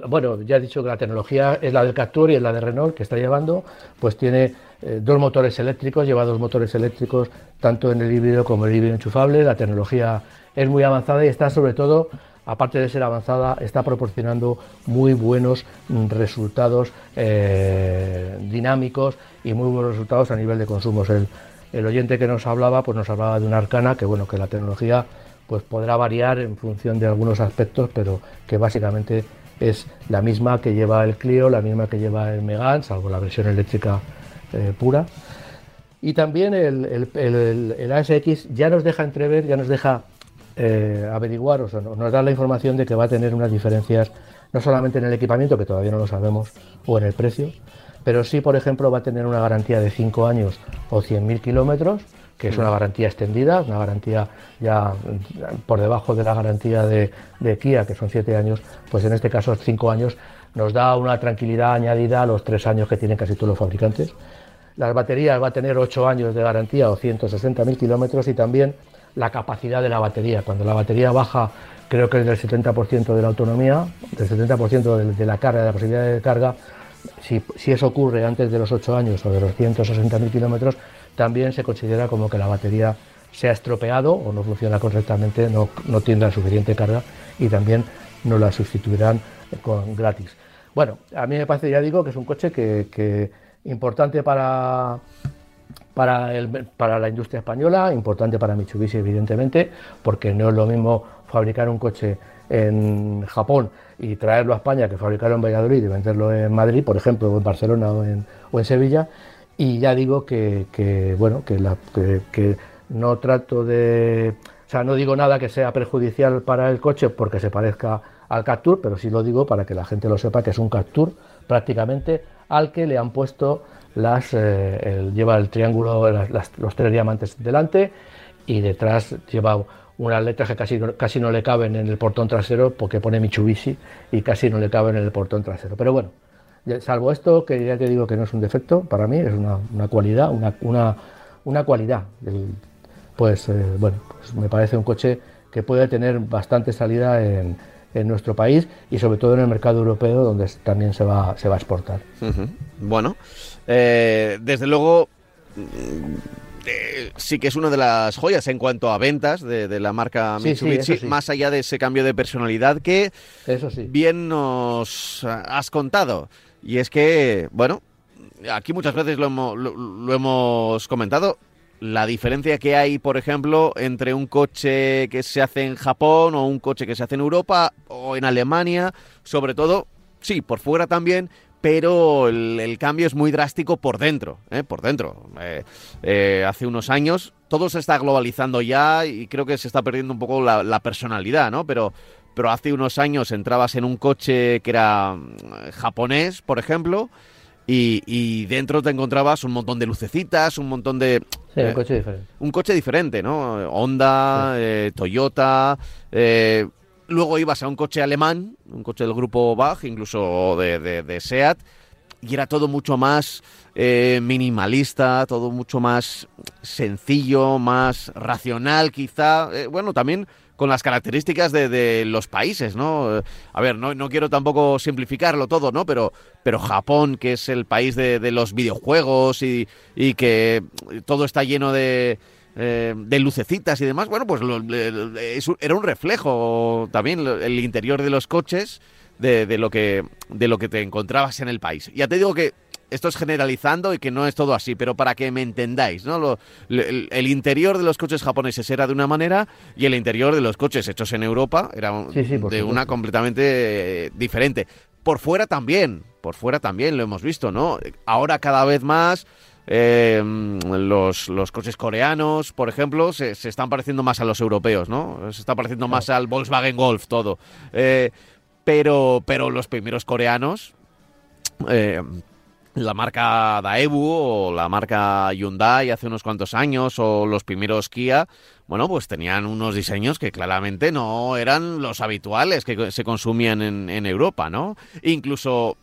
bueno, ya he dicho que la tecnología es la del Captur y es la de Renault que está llevando, pues tiene eh, dos motores eléctricos, lleva dos motores eléctricos tanto en el híbrido como en el híbrido enchufable. La tecnología es muy avanzada y está sobre todo, aparte de ser avanzada, está proporcionando muy buenos resultados eh, dinámicos y muy buenos resultados a nivel de consumos. El, oyente que nos hablaba, pues nos hablaba de una arcana que bueno, que la tecnología pues podrá variar en función de algunos aspectos, pero que básicamente es la misma que lleva el Clio, la misma que lleva el Megane, salvo la versión eléctrica eh, pura. Y también el, el, ASX ya nos deja entrever, ya nos deja eh, averiguar, o sea, nos da la información de que va a tener unas diferencias no solamente en el equipamiento, que todavía no lo sabemos, o en el precio, pero sí, por ejemplo, va a tener una garantía de 5 años o 100.000 kilómetros, que es una garantía extendida, una garantía ya por debajo de la garantía de, de Kia, que son 7 años, pues en este caso 5 años nos da una tranquilidad añadida a los 3 años que tienen casi todos los fabricantes. Las baterías va a tener 8 años de garantía o 160.000 kilómetros y también la capacidad de la batería. Cuando la batería baja, creo que es del 70% de la autonomía, del 70% de, la carga, de la posibilidad de carga, si, eso ocurre antes de los 8 años o de los 160.000 kilómetros, también se considera como que la batería se ha estropeado o no funciona correctamente, no, no tiene la suficiente carga y también no la sustituirán con gratis. Bueno, a mí me parece, ya digo, que es un coche que importante para, para, el, para la industria española, importante para Mitsubishi, evidentemente, porque no es lo mismo fabricar un coche en Japón y traerlo a España que fabricarlo en Valladolid y venderlo en Madrid, por ejemplo, o en Barcelona o en, Sevilla. Y ya digo que, bueno, que, que, no trato de. O sea, no digo nada que sea perjudicial para el coche porque se parezca al Captur, pero sí lo digo para que la gente lo sepa que es un Captur prácticamente al que le han puesto las, lleva el triángulo, los tres diamantes delante y detrás lleva unas letras que casi, casi no le caben en el portón trasero porque pone Mitsubishi y casi no le caben en el portón trasero. Pero bueno, salvo esto, que ya te digo que no es un defecto, para mí es una, una cualidad, una, una, una cualidad. pues eh, bueno, pues me parece un coche que puede tener bastante salida en, en, nuestro país y sobre todo en el mercado europeo donde también se va, se va a exportar. Bueno, eh, desde luego eh, sí que es una de las joyas en cuanto a ventas de, la marca Mitsubishi, más allá de ese cambio de personalidad que bien nos has contado. Y es que, bueno, aquí muchas veces lo hemos, comentado, la diferencia que hay, por ejemplo, entre un coche que se hace en Japón o un coche que se hace en Europa o en Alemania, sobre todo, sí, por fuera también, pero el, cambio es muy drástico por dentro, ¿eh? por dentro. Eh, eh, hace unos años todo se está globalizando ya y creo que se está perdiendo un poco la, personalidad, ¿no? Pero, pero hace unos años entrabas en un coche que era mm, japonés, por ejemplo, y, dentro te encontrabas un montón de lucecitas, un montón de... Sí, un coche diferente. Un coche diferente, ¿no? Honda, Toyota... Luego ibas a un coche alemán, un coche del grupo Bach, incluso de, SEAT, y era todo mucho más eh, minimalista, todo mucho más sencillo, más racional quizá. Eh, bueno, también con las características de, los países, ¿no? A ver, no, no, quiero tampoco simplificarlo todo, ¿no? Pero, pero Japón, que es el país de, los videojuegos y, y que todo está lleno de eh, de lucecitas y demás, bueno, pues era un reflejo también el interior de los coches de, lo que, de lo que te encontrabas en el país. Ya te digo que esto es generalizando y que no es todo así, pero para que me entendáis, ¿no? el, interior de los coches japoneses era de una manera y el interior de los coches hechos en Europa era de una completamente eh, diferente. Por fuera también, por fuera también lo hemos visto, ¿no? Ahora cada vez más eh, los, los, coches coreanos, por ejemplo, se, están pareciendo más a los europeos, ¿no? Se está pareciendo más al Volkswagen Golf todo. Eh, pero, pero los primeros coreanos, eh, la marca Daewoo o la marca Hyundai hace unos cuantos años o los primeros Kia, bueno, pues tenían unos diseños que claramente no eran los habituales que se consumían en, en Europa, ¿no? Incluso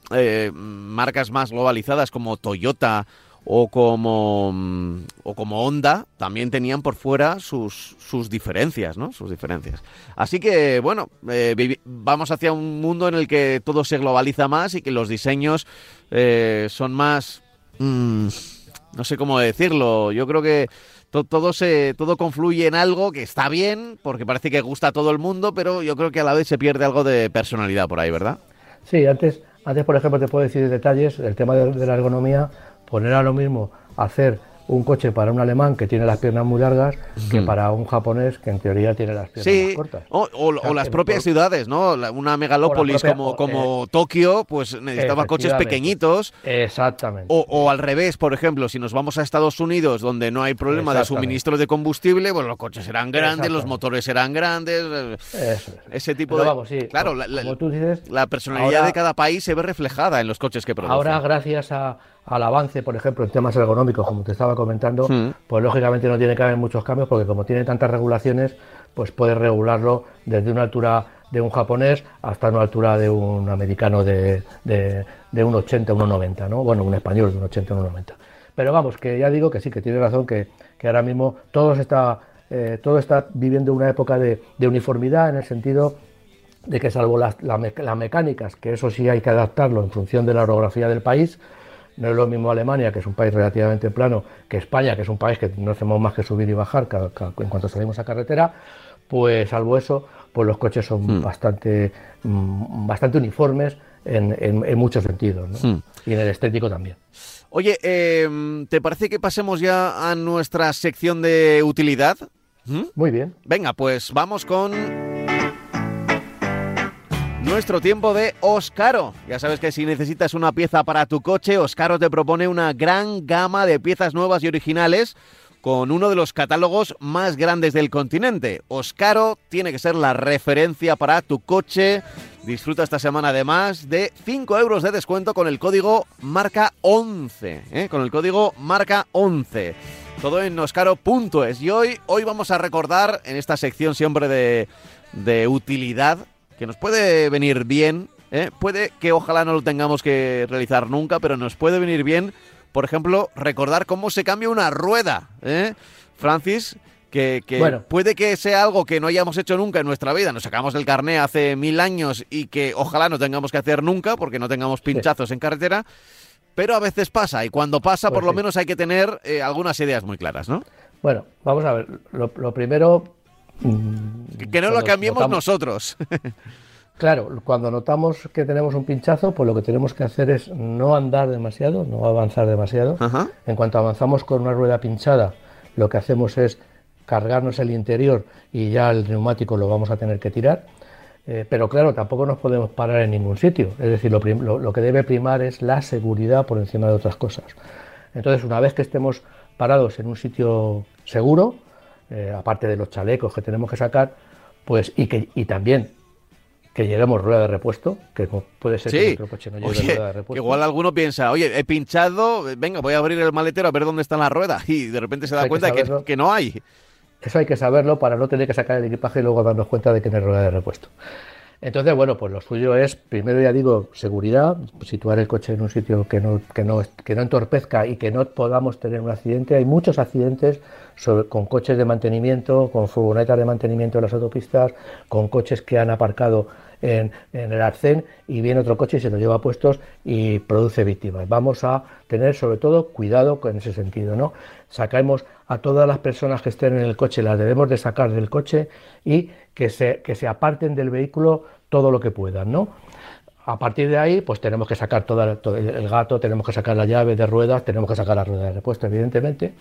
marcas más globalizadas como Toyota o como, mm, o como Honda también tenían por fuera sus, sus diferencias, ¿no? Sus diferencias. Así que, bueno, eh, vamos hacia un mundo en el que todo se globaliza más y que los diseños eh, son más... Mm, no sé cómo decirlo. Yo creo que todo, se, todo confluye en algo que está bien, porque parece que gusta a todo el mundo, pero yo creo que a la vez se pierde algo de personalidad por ahí, ¿verdad? Sí, antes, antes por ejemplo, te puedo decir detalles, el tema de la ergonomía poner a lo mismo hacer un coche para un alemán que tiene las piernas muy largas que para un japonés que en teoría tiene las piernas más cortas. O, o, las propias ciudades, ¿no? Una megalópolis como, como eh, Tokio, pues necesitaba coches pequeñitos. Exactamente. O, al revés, por ejemplo, si nos vamos a Estados Unidos, donde no hay problema de suministro de combustible, pues los coches serán grandes, los motores serán grandes. Eh, ese tipo de. Vamos, sí, claro, la, tú dices, la personalidad de cada país se ve reflejada en los coches que producen. Ahora, gracias a al avance, por ejemplo, en temas ergonómicos, como te estaba comentando, hmm. pues lógicamente no tiene que haber muchos cambios porque como tiene tantas regulaciones, pues puedes regularlo desde una altura de un japonés hasta una altura de un americano de, de, de un 80, un 90, ¿no? Bueno, un español de un 80, un 90. Pero vamos, que ya digo que sí, que tiene razón, que, que ahora mismo todo, está, eh, todo está viviendo una época de, de, uniformidad en el sentido de que salvo las, las mecánicas, que eso sí hay que adaptarlo en función de la orografía del país, no es lo mismo Alemania, que es un país relativamente plano, que España, que es un país que no hacemos más que subir y bajar en cuanto salimos a carretera, pues salvo eso, pues los coches son hmm. bastante, mm, bastante uniformes en, muchos sentidos, hmm. y en el estético también. Oye, em, ¿te parece que pasemos ya a nuestra sección de utilidad? ¿Mm? Muy bien. Venga, pues vamos con nuestro tiempo de Oscaro. Ya sabes que si necesitas una pieza para tu coche, Oscaro te propone una gran gama de piezas nuevas y originales con uno de los catálogos más grandes del continente. Oscaro tiene que ser la referencia para tu coche. Disfruta esta semana además de 5 euros de descuento con el código marca 11. ¿eh? Con el código marca 11. Todo en oscaro.es. Y hoy, hoy vamos a recordar en esta sección siempre de, de utilidad que nos puede venir bien. ¿eh? Puede que ojalá no lo tengamos que realizar nunca, pero nos puede venir bien por ejemplo, recordar cómo se cambia una rueda. ¿eh? Francis, que, puede que sea algo que no hayamos hecho nunca en nuestra vida. Nos sacamos el carné hace mil años y que ojalá no tengamos que hacer nunca porque no tengamos pinchazos en carretera. Pero a veces pasa y cuando pasa, por pues lo menos hay que tener eh, algunas ideas muy claras, ¿no? Bueno, vamos a ver. Lo, primero. Que no lo cambiemos nosotros. Claro, cuando notamos que tenemos un pinchazo, pues lo que tenemos que hacer es no andar demasiado, no avanzar demasiado. En cuanto avanzamos con una rueda pinchada, lo que hacemos es cargarnos el interior y ya el neumático lo vamos a tener que tirar. Eh, pero claro, tampoco nos podemos parar en ningún sitio. Es decir, lo, que debe primar es la seguridad por encima de otras cosas. Entonces, una vez que estemos parados en un sitio seguro, eh, aparte de los chalecos que tenemos que sacar, pues y que y también que lleguemos rueda de repuesto, que puede ser que nuestro coche no llegue rueda de repuesto. Igual alguno piensa, oye, he pinchado, venga, voy a abrir el maletero a ver dónde están las ruedas y de repente se da cuenta que, que, no hay. Eso hay que saberlo para no tener que sacar el equipaje y luego darnos cuenta de que no hay rueda de repuesto. Entonces, bueno, pues lo suyo es, primero ya digo, seguridad, situar el coche en un sitio que no, que no, que no entorpezca y que no podamos tener un accidente. Hay muchos accidentes con coches de mantenimiento, con furgonetas de mantenimiento en las autopistas, con coches que han aparcado en, el arcén y viene otro coche y se lo lleva puestos y produce víctimas. Vamos a tener sobre todo cuidado con ese sentido, ¿no? Sacamos a todas las personas que estén en el coche, las debemos de sacar del coche y que se, aparten del vehículo todo lo que puedan, ¿no? A partir de ahí, pues tenemos que sacar todo, el gato, tenemos que sacar la llave de ruedas, tenemos que sacar la rueda de repuesto, evidentemente.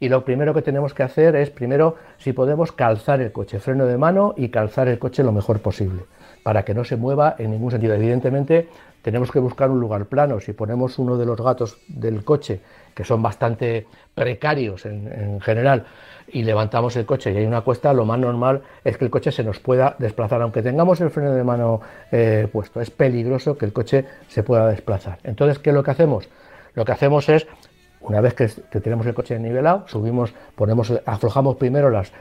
Y lo primero que tenemos que hacer es, primero, si podemos, calzar el coche, freno de mano y calzar el coche lo mejor posible para que no se mueva en ningún sentido. Evidentemente, tenemos que buscar un lugar plano. Si ponemos uno de los gatos del coche, que son bastante precarios en, general, y levantamos el coche y hay una cuesta, lo más normal es que el coche se nos pueda desplazar, aunque tengamos el freno de mano eh, puesto. Es peligroso que el coche se pueda desplazar. Entonces, ¿qué es lo que hacemos? Lo que hacemos es una vez que, tenemos el coche nivelado, subimos, ponemos, aflojamos primero las,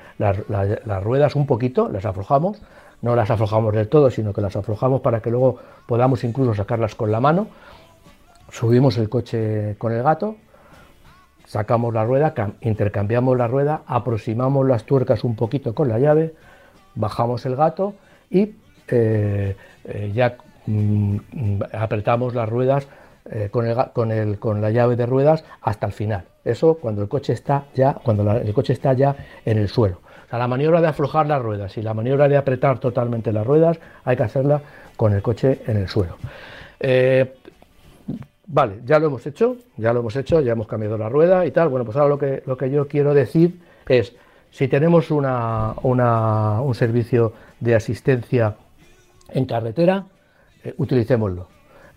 ruedas un poquito, las aflojamos, no las aflojamos del todo, sino que las aflojamos para que luego podamos incluso sacarlas con la mano. Subimos el coche con el gato, sacamos la rueda, intercambiamos la rueda, aproximamos las tuercas un poquito con la llave, bajamos el gato y eh, eh, ya mm, apretamos las ruedas eh, con, el, con, la llave de ruedas hasta el final. Eso cuando el coche está ya, cuando el coche está ya en el suelo la maniobra de aflojar las ruedas y la maniobra de apretar totalmente las ruedas hay que hacerla con el coche en el suelo. Eh, vale, ya lo hemos hecho, ya lo hemos hecho, ya hemos cambiado la rueda y tal. Bueno, pues ahora lo que, lo que yo quiero decir es, si tenemos una, un servicio de asistencia en carretera, eh, utilicémoslo.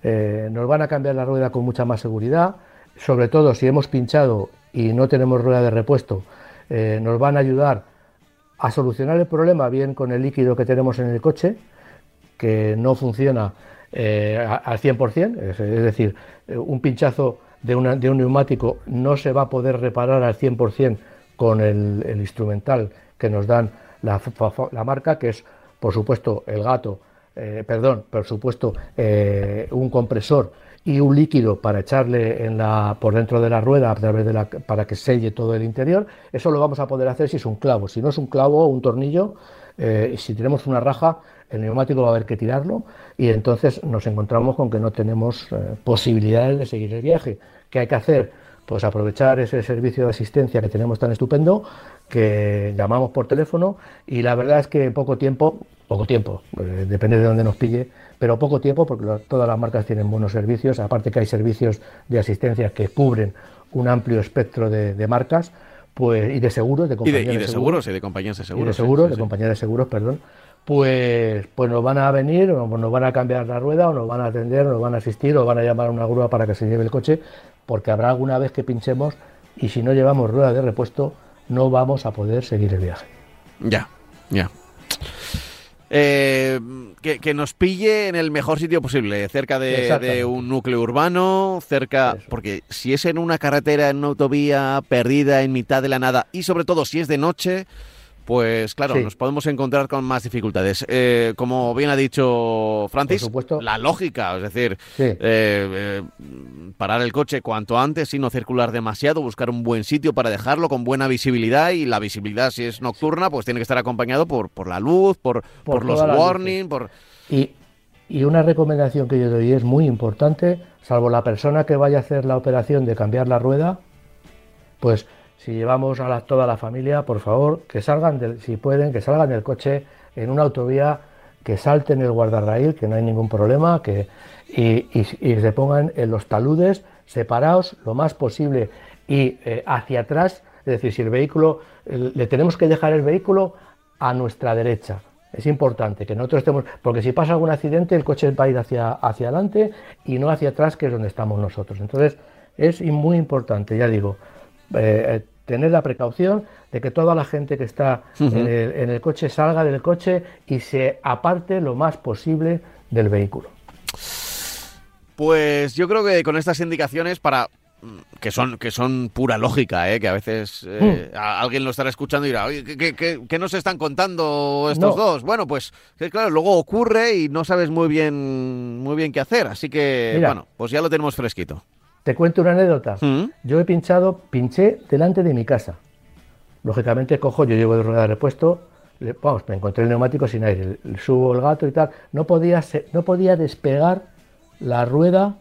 Eh, nos van a cambiar la rueda con mucha más seguridad, sobre todo si hemos pinchado y no tenemos rueda de repuesto, nos van a ayudar a solucionar el problema bien con el líquido que tenemos en el coche, que no funciona eh, al 100%, es, decir, eh, un pinchazo de, un neumático no se va a poder reparar al 100% con el, instrumental que nos dan la, marca, que es, por supuesto, el gato, eh, perdón, por supuesto, un compresor y un líquido para echarle por dentro de la rueda a través de la, para que selle todo el interior. Eso lo vamos a poder hacer si es un clavo. Si no es un clavo o un tornillo, eh, si tenemos una raja, el neumático va a haber que tirarlo y entonces nos encontramos con que no tenemos eh, posibilidades de seguir el viaje. ¿Qué hay que hacer? Pues aprovechar ese servicio de asistencia que tenemos tan estupendo, que llamamos por teléfono y la verdad es que en poco tiempo, poco tiempo, eh, depende de dónde nos pille, pero poco tiempo porque todas las marcas tienen buenos servicios, aparte que hay servicios de asistencia que cubren un amplio espectro de, marcas pues, y de seguros, de compañías y de, seguros, y de compañías de seguros. de seguros, de compañías de seguros, perdón. Pues, pues nos van a venir, o nos van a cambiar la rueda, o nos van a atender, o nos van a asistir, o van a llamar a una grúa para que se lleve el coche, porque habrá alguna vez que pinchemos y si no llevamos rueda de repuesto, no vamos a poder seguir el viaje. Ya, ya. Eh, que, nos pille en el mejor sitio posible, cerca de, un núcleo urbano, cerca, porque si es en una carretera, en una autovía perdida en mitad de la nada y sobre todo si es de noche, pues claro, nos podemos encontrar con más dificultades. Eh, como bien ha dicho Francis, la lógica, es decir, eh, eh, parar el coche cuanto antes y no circular demasiado, buscar un buen sitio para dejarlo con buena visibilidad y la visibilidad si es nocturna, pues tiene que estar acompañado por, por la luz, por, por, los warnings, por... Y, y una recomendación que yo doy es muy importante, salvo la persona que vaya a hacer la operación de cambiar la rueda, pues si llevamos a toda la familia, por favor, que salgan, del, si pueden, que salgan del coche en una autovía, que salten el guardarraíl, que no hay ningún problema, que, y, se pongan en los taludes separados lo más posible y eh, hacia atrás, es decir, si el vehículo, le tenemos que dejar el vehículo a nuestra derecha. Es importante que nosotros estemos, porque si pasa algún accidente, el coche va a ir hacia, hacia adelante y no hacia atrás, que es donde estamos nosotros. Entonces, es muy importante, ya digo, eh, tener la precaución de que toda la gente que está en, el, coche salga del coche y se aparte lo más posible del vehículo. Pues yo creo que con estas indicaciones para mm, que son que son pura lógica, ¿eh? que a veces eh, hmm. alguien lo estará escuchando y dirá, Oye, ¿qué, nos están contando estos dos? Bueno, pues claro, luego ocurre y no sabes muy bien muy bien qué hacer, así que bueno, pues ya lo tenemos fresquito. Te cuento una anécdota. Mm. Yo he pinchado, pinché delante de mi casa. Lógicamente cojo, yo llevo de rueda de repuesto, vamos, me encontré el neumático sin aire, subo el gato y tal. No podía, no podía despegar la rueda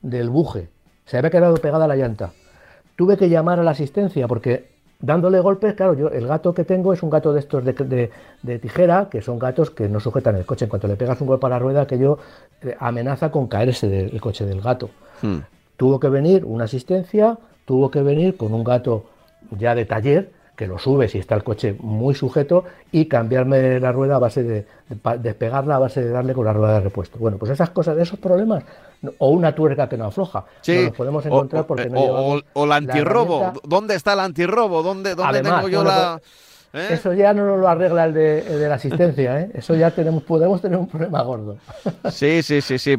del buje. Se había quedado pegada a la llanta. Tuve que llamar a la asistencia porque dándole golpes, claro, yo el gato que tengo es un gato de estos de, tijera, que son gatos que no sujetan el coche. En cuanto le pegas un golpe a la rueda, que yo eh, amenaza con caerse del coche del gato. Mm. Tuvo que venir una asistencia, tuvo que venir con un gato ya de taller, que lo sube si está el coche muy sujeto, y cambiarme la rueda a base de, despegarla a base de darle con la rueda de repuesto. Bueno, pues esas cosas, esos problemas, o una tuerca que no afloja, sí. nos podemos encontrar porque no o, o, el antirrobo. ¿Dónde está el antirrobo? ¿Dónde, dónde tengo yo la...? Pues, ¿Eh? Eso ya no nos lo arregla el de, la asistencia, ¿eh? Eso ya tenemos, podemos tener un problema gordo. Sí, sí, sí, sí.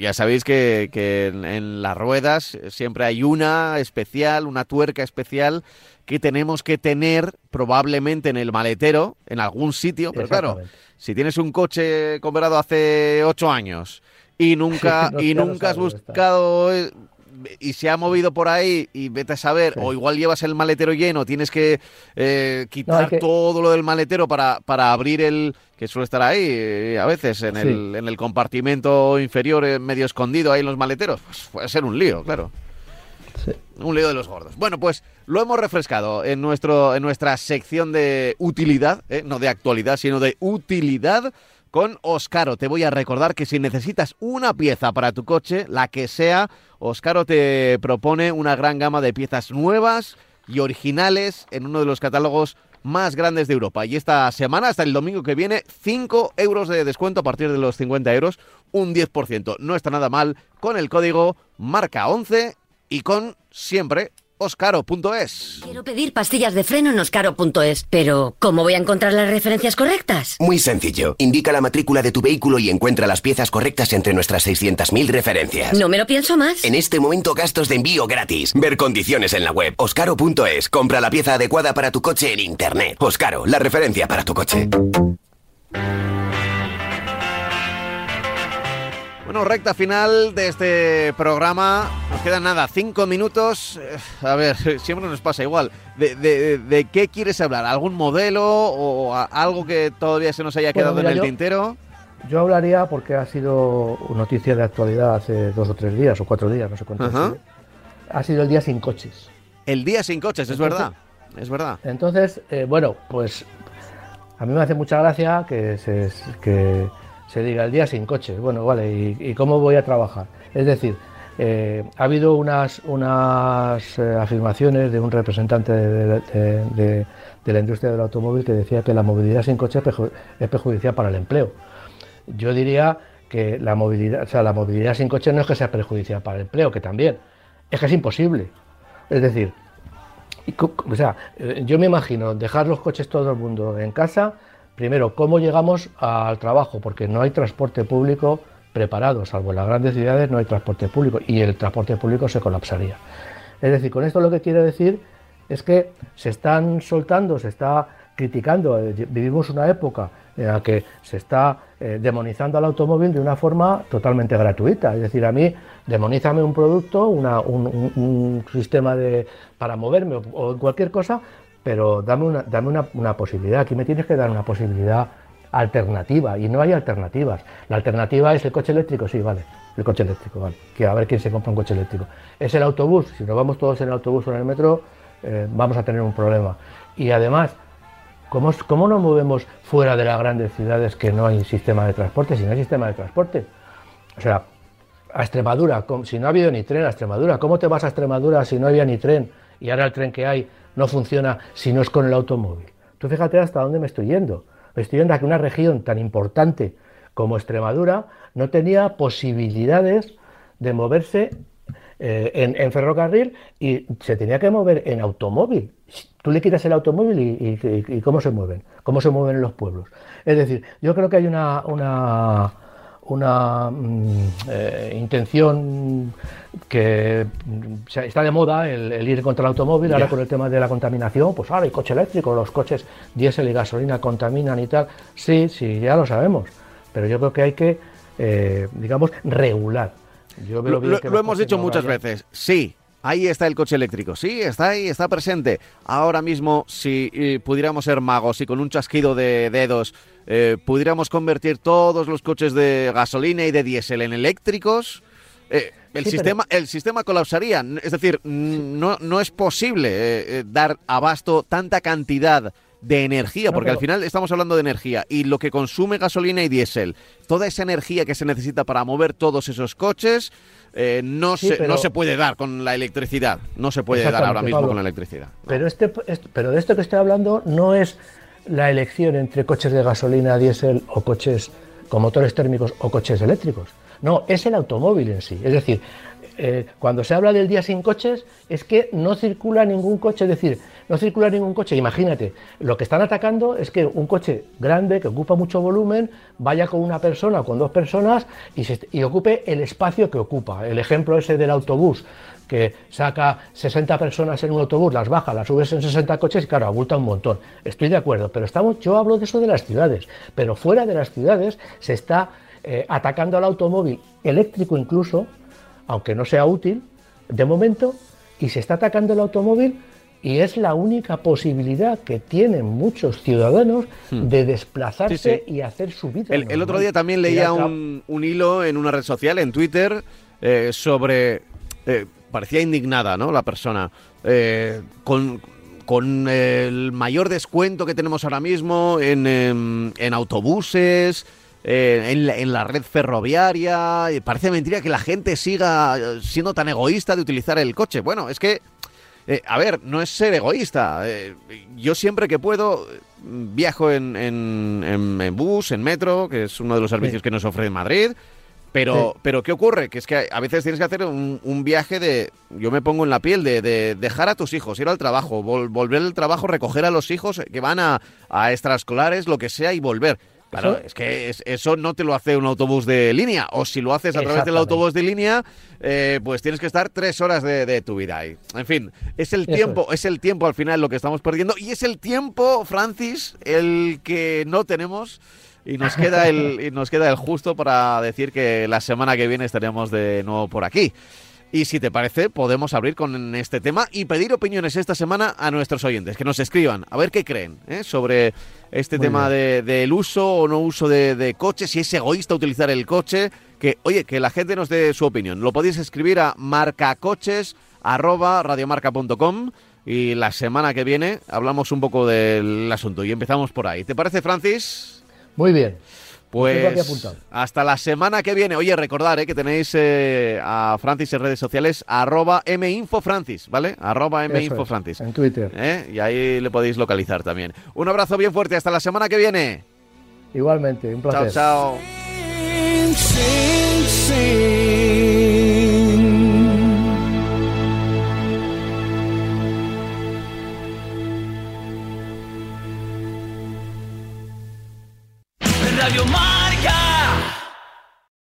Ya sabéis que, en, las ruedas siempre hay una especial, una tuerca especial que tenemos que tener probablemente en el maletero, en algún sitio. Pero claro, si tienes un coche comprado hace ocho años y nunca, y nunca has buscado y se ha movido por ahí y vete a saber, o igual llevas el maletero lleno, tienes que eh, quitar todo lo del maletero para, para abrir el, que suele estar ahí eh, a veces en, el, en el compartimento inferior eh, medio escondido ahí en los maleteros, pues puede ser un lío, claro. Un lío de los gordos. Bueno, pues lo hemos refrescado en, nuestro, en nuestra sección de utilidad, no de actualidad, sino de utilidad con Oscaro. Te voy a recordar que si necesitas una pieza para tu coche, la que sea, Oscaro te propone una gran gama de piezas nuevas y originales en uno de los catálogos más grandes de Europa. Y esta semana, hasta el domingo que viene, 5 euros de descuento a partir de los 50 euros, un 10%. No está nada mal con el código marca 11 y con siempre oscaro.es. Quiero pedir pastillas de freno en oscaro.es, pero ¿cómo voy a encontrar las referencias correctas? Muy sencillo. Indica la matrícula de tu vehículo y encuentra las piezas correctas entre nuestras 600.000 referencias. No me lo pienso más. En este momento gastos de envío gratis. Ver condiciones en la web oscaro.es. Compra la pieza adecuada para tu coche en internet. Oscaro, la referencia para tu coche. Bueno, recta final de este programa. Nos quedan nada, cinco minutos. Eh, a ver, siempre nos pasa igual. ¿De, qué quieres hablar? ¿Algún modelo o algo que todavía se nos haya quedado en el tintero? Yo hablaría porque ha sido noticia de actualidad hace dos o tres días o cuatro días, no sé cuánto. Ha sido el día sin coches. El día sin coches, es verdad. Es verdad. Entonces, eh, bueno, pues a mí me hace mucha gracia que se, que se diga el día sin coche. Bueno, vale, ¿y, cómo voy a trabajar? Es decir, eh, ha habido unas, unas eh, afirmaciones de un representante de, la industria del automóvil que decía que la movilidad sin coche es perjudicial para el empleo. Yo diría que la movilidad, o sea, la movilidad sin coche no es que sea perjudicial para el empleo, que también, es que es imposible. Es decir, o sea, eh, yo me imagino dejar los coches todo el mundo en casa. Primero, ¿cómo llegamos al trabajo? Porque no hay transporte público preparado, salvo en las grandes ciudades no hay transporte público y el transporte público se colapsaría. Es decir, con esto lo que quiero decir es que se están soltando, se está criticando, eh, vivimos una época en la que se está eh, demonizando al automóvil de una forma totalmente gratuita. Es decir, a mí demonízame un producto, un, sistema de, para moverme o, en cualquier cosa, pero dame, una, dame una, posibilidad. Aquí me tienes que dar una posibilidad alternativa y no hay alternativas. La alternativa es el coche eléctrico, sí, vale, el coche eléctrico, vale. Que a ver quién se compra un coche eléctrico. Es el autobús, si nos vamos todos en el autobús o en el metro, eh, vamos a tener un problema. Y además, ¿Cómo, ¿Cómo nos movemos fuera de las grandes ciudades que no hay sistema de transporte? Si no hay sistema de transporte. O sea, a Extremadura, si no ha habido ni tren a Extremadura, ¿cómo te vas a Extremadura si no había ni tren? Y ahora el tren que hay no funciona si no es con el automóvil. Tú fíjate hasta dónde me estoy yendo. Me estoy yendo a que una región tan importante como Extremadura no tenía posibilidades de moverse eh, en, ferrocarril y se tenía que mover en automóvil. Tú le quitas el automóvil y, cómo se mueven, cómo se mueven en los pueblos. Es decir, yo creo que hay una, una mm, eh, intención que mm, está de moda el, ir contra el automóvil, ahora con el tema de la contaminación, pues ahora hay coche eléctrico, los coches diésel y gasolina contaminan y tal. Sí, sí, ya lo sabemos, pero yo creo que hay que, eh, digamos, regular. Lo, hemos dicho muchas veces, sí. Ahí está el coche eléctrico, sí, está ahí, está presente. Ahora mismo, si eh, pudiéramos ser magos y con un chasquido de dedos eh, pudiéramos convertir todos los coches de gasolina y de diésel en eléctricos, eh, el, sistema, el sistema colapsaría. Es decir, no, no es posible dar abasto tanta cantidad de energía, porque al final estamos hablando de energía y lo que consume gasolina y diésel, toda esa energía que se necesita para mover todos esos coches, eh, no, se, no se puede dar con la electricidad, no se puede dar ahora mismo con la electricidad. Pero, este, pero de esto que estoy hablando no es la elección entre coches de gasolina, diésel o coches con motores térmicos o coches eléctricos. No, es el automóvil en sí. Es decir, eh, cuando se habla del día sin coches, es que no circula ningún coche. Es decir, no circula ningún coche. Imagínate, lo que están atacando es que un coche grande, que ocupa mucho volumen, vaya con una persona o con dos personas y, ocupe el espacio que ocupa. El ejemplo ese del autobús, que saca 60 personas en un autobús, las baja, las subes en 60 coches y claro, abulta un montón. Estoy de acuerdo, pero estamos, yo hablo de eso de las ciudades, pero fuera de las ciudades se está eh, atacando al automóvil eléctrico incluso, aunque no sea útil de momento, y se está atacando el automóvil y es la única posibilidad que tienen muchos ciudadanos hmm. de desplazarse y hacer su vida. El, otro día también leía un, hilo en una red social, en Twitter, eh, sobre... Eh, parecía indignada, ¿no? La persona. Eh, con, el mayor descuento que tenemos ahora mismo en, en, autobuses, en, en, la red ferroviaria. Parece mentira que la gente siga siendo tan egoísta de utilizar el coche. Bueno, es que eh, a ver, no es ser egoísta. Eh, yo siempre que puedo viajo en, en, bus, en metro, que es uno de los servicios que nos ofrece Madrid. Pero, pero ¿qué ocurre? Que es que a veces tienes que hacer un, viaje de... Yo me pongo en la piel de, dejar a tus hijos, ir al trabajo, volver al trabajo, recoger a los hijos que van a, a extraescolares, lo que sea, y volver. Claro, es que eso no te lo hace un autobús de línea. O si lo haces a través del autobús de línea, eh, pues tienes que estar tres horas de, tu vida ahí. En fin, es el tiempo, es. el tiempo al final lo que estamos perdiendo. Y es el tiempo, Francis, el que no tenemos. Y nos queda el, y nos queda el justo para decir que la semana que viene estaremos de nuevo por aquí. Y si te parece, podemos abrir con este tema y pedir opiniones esta semana a nuestros oyentes, que nos escriban, a ver qué creen ¿eh? sobre este tema del uso o no uso de, coches, si es egoísta utilizar el coche, que oye, que la gente nos dé su opinión. Lo podéis escribir a marcacoches@radiomarca.com y la semana que viene hablamos un poco del asunto y empezamos por ahí. ¿Te parece, Francis? Muy bien. Pues hasta la semana que viene. Oye, recordar eh, que tenéis eh, a Francis en redes sociales, arroba minfofrancis, ¿vale? Arroba minfofrancis. en Twitter. ¿Eh? Y ahí le podéis localizar también. Un abrazo bien fuerte, hasta la semana que viene. Igualmente, un placer. Chao, chao.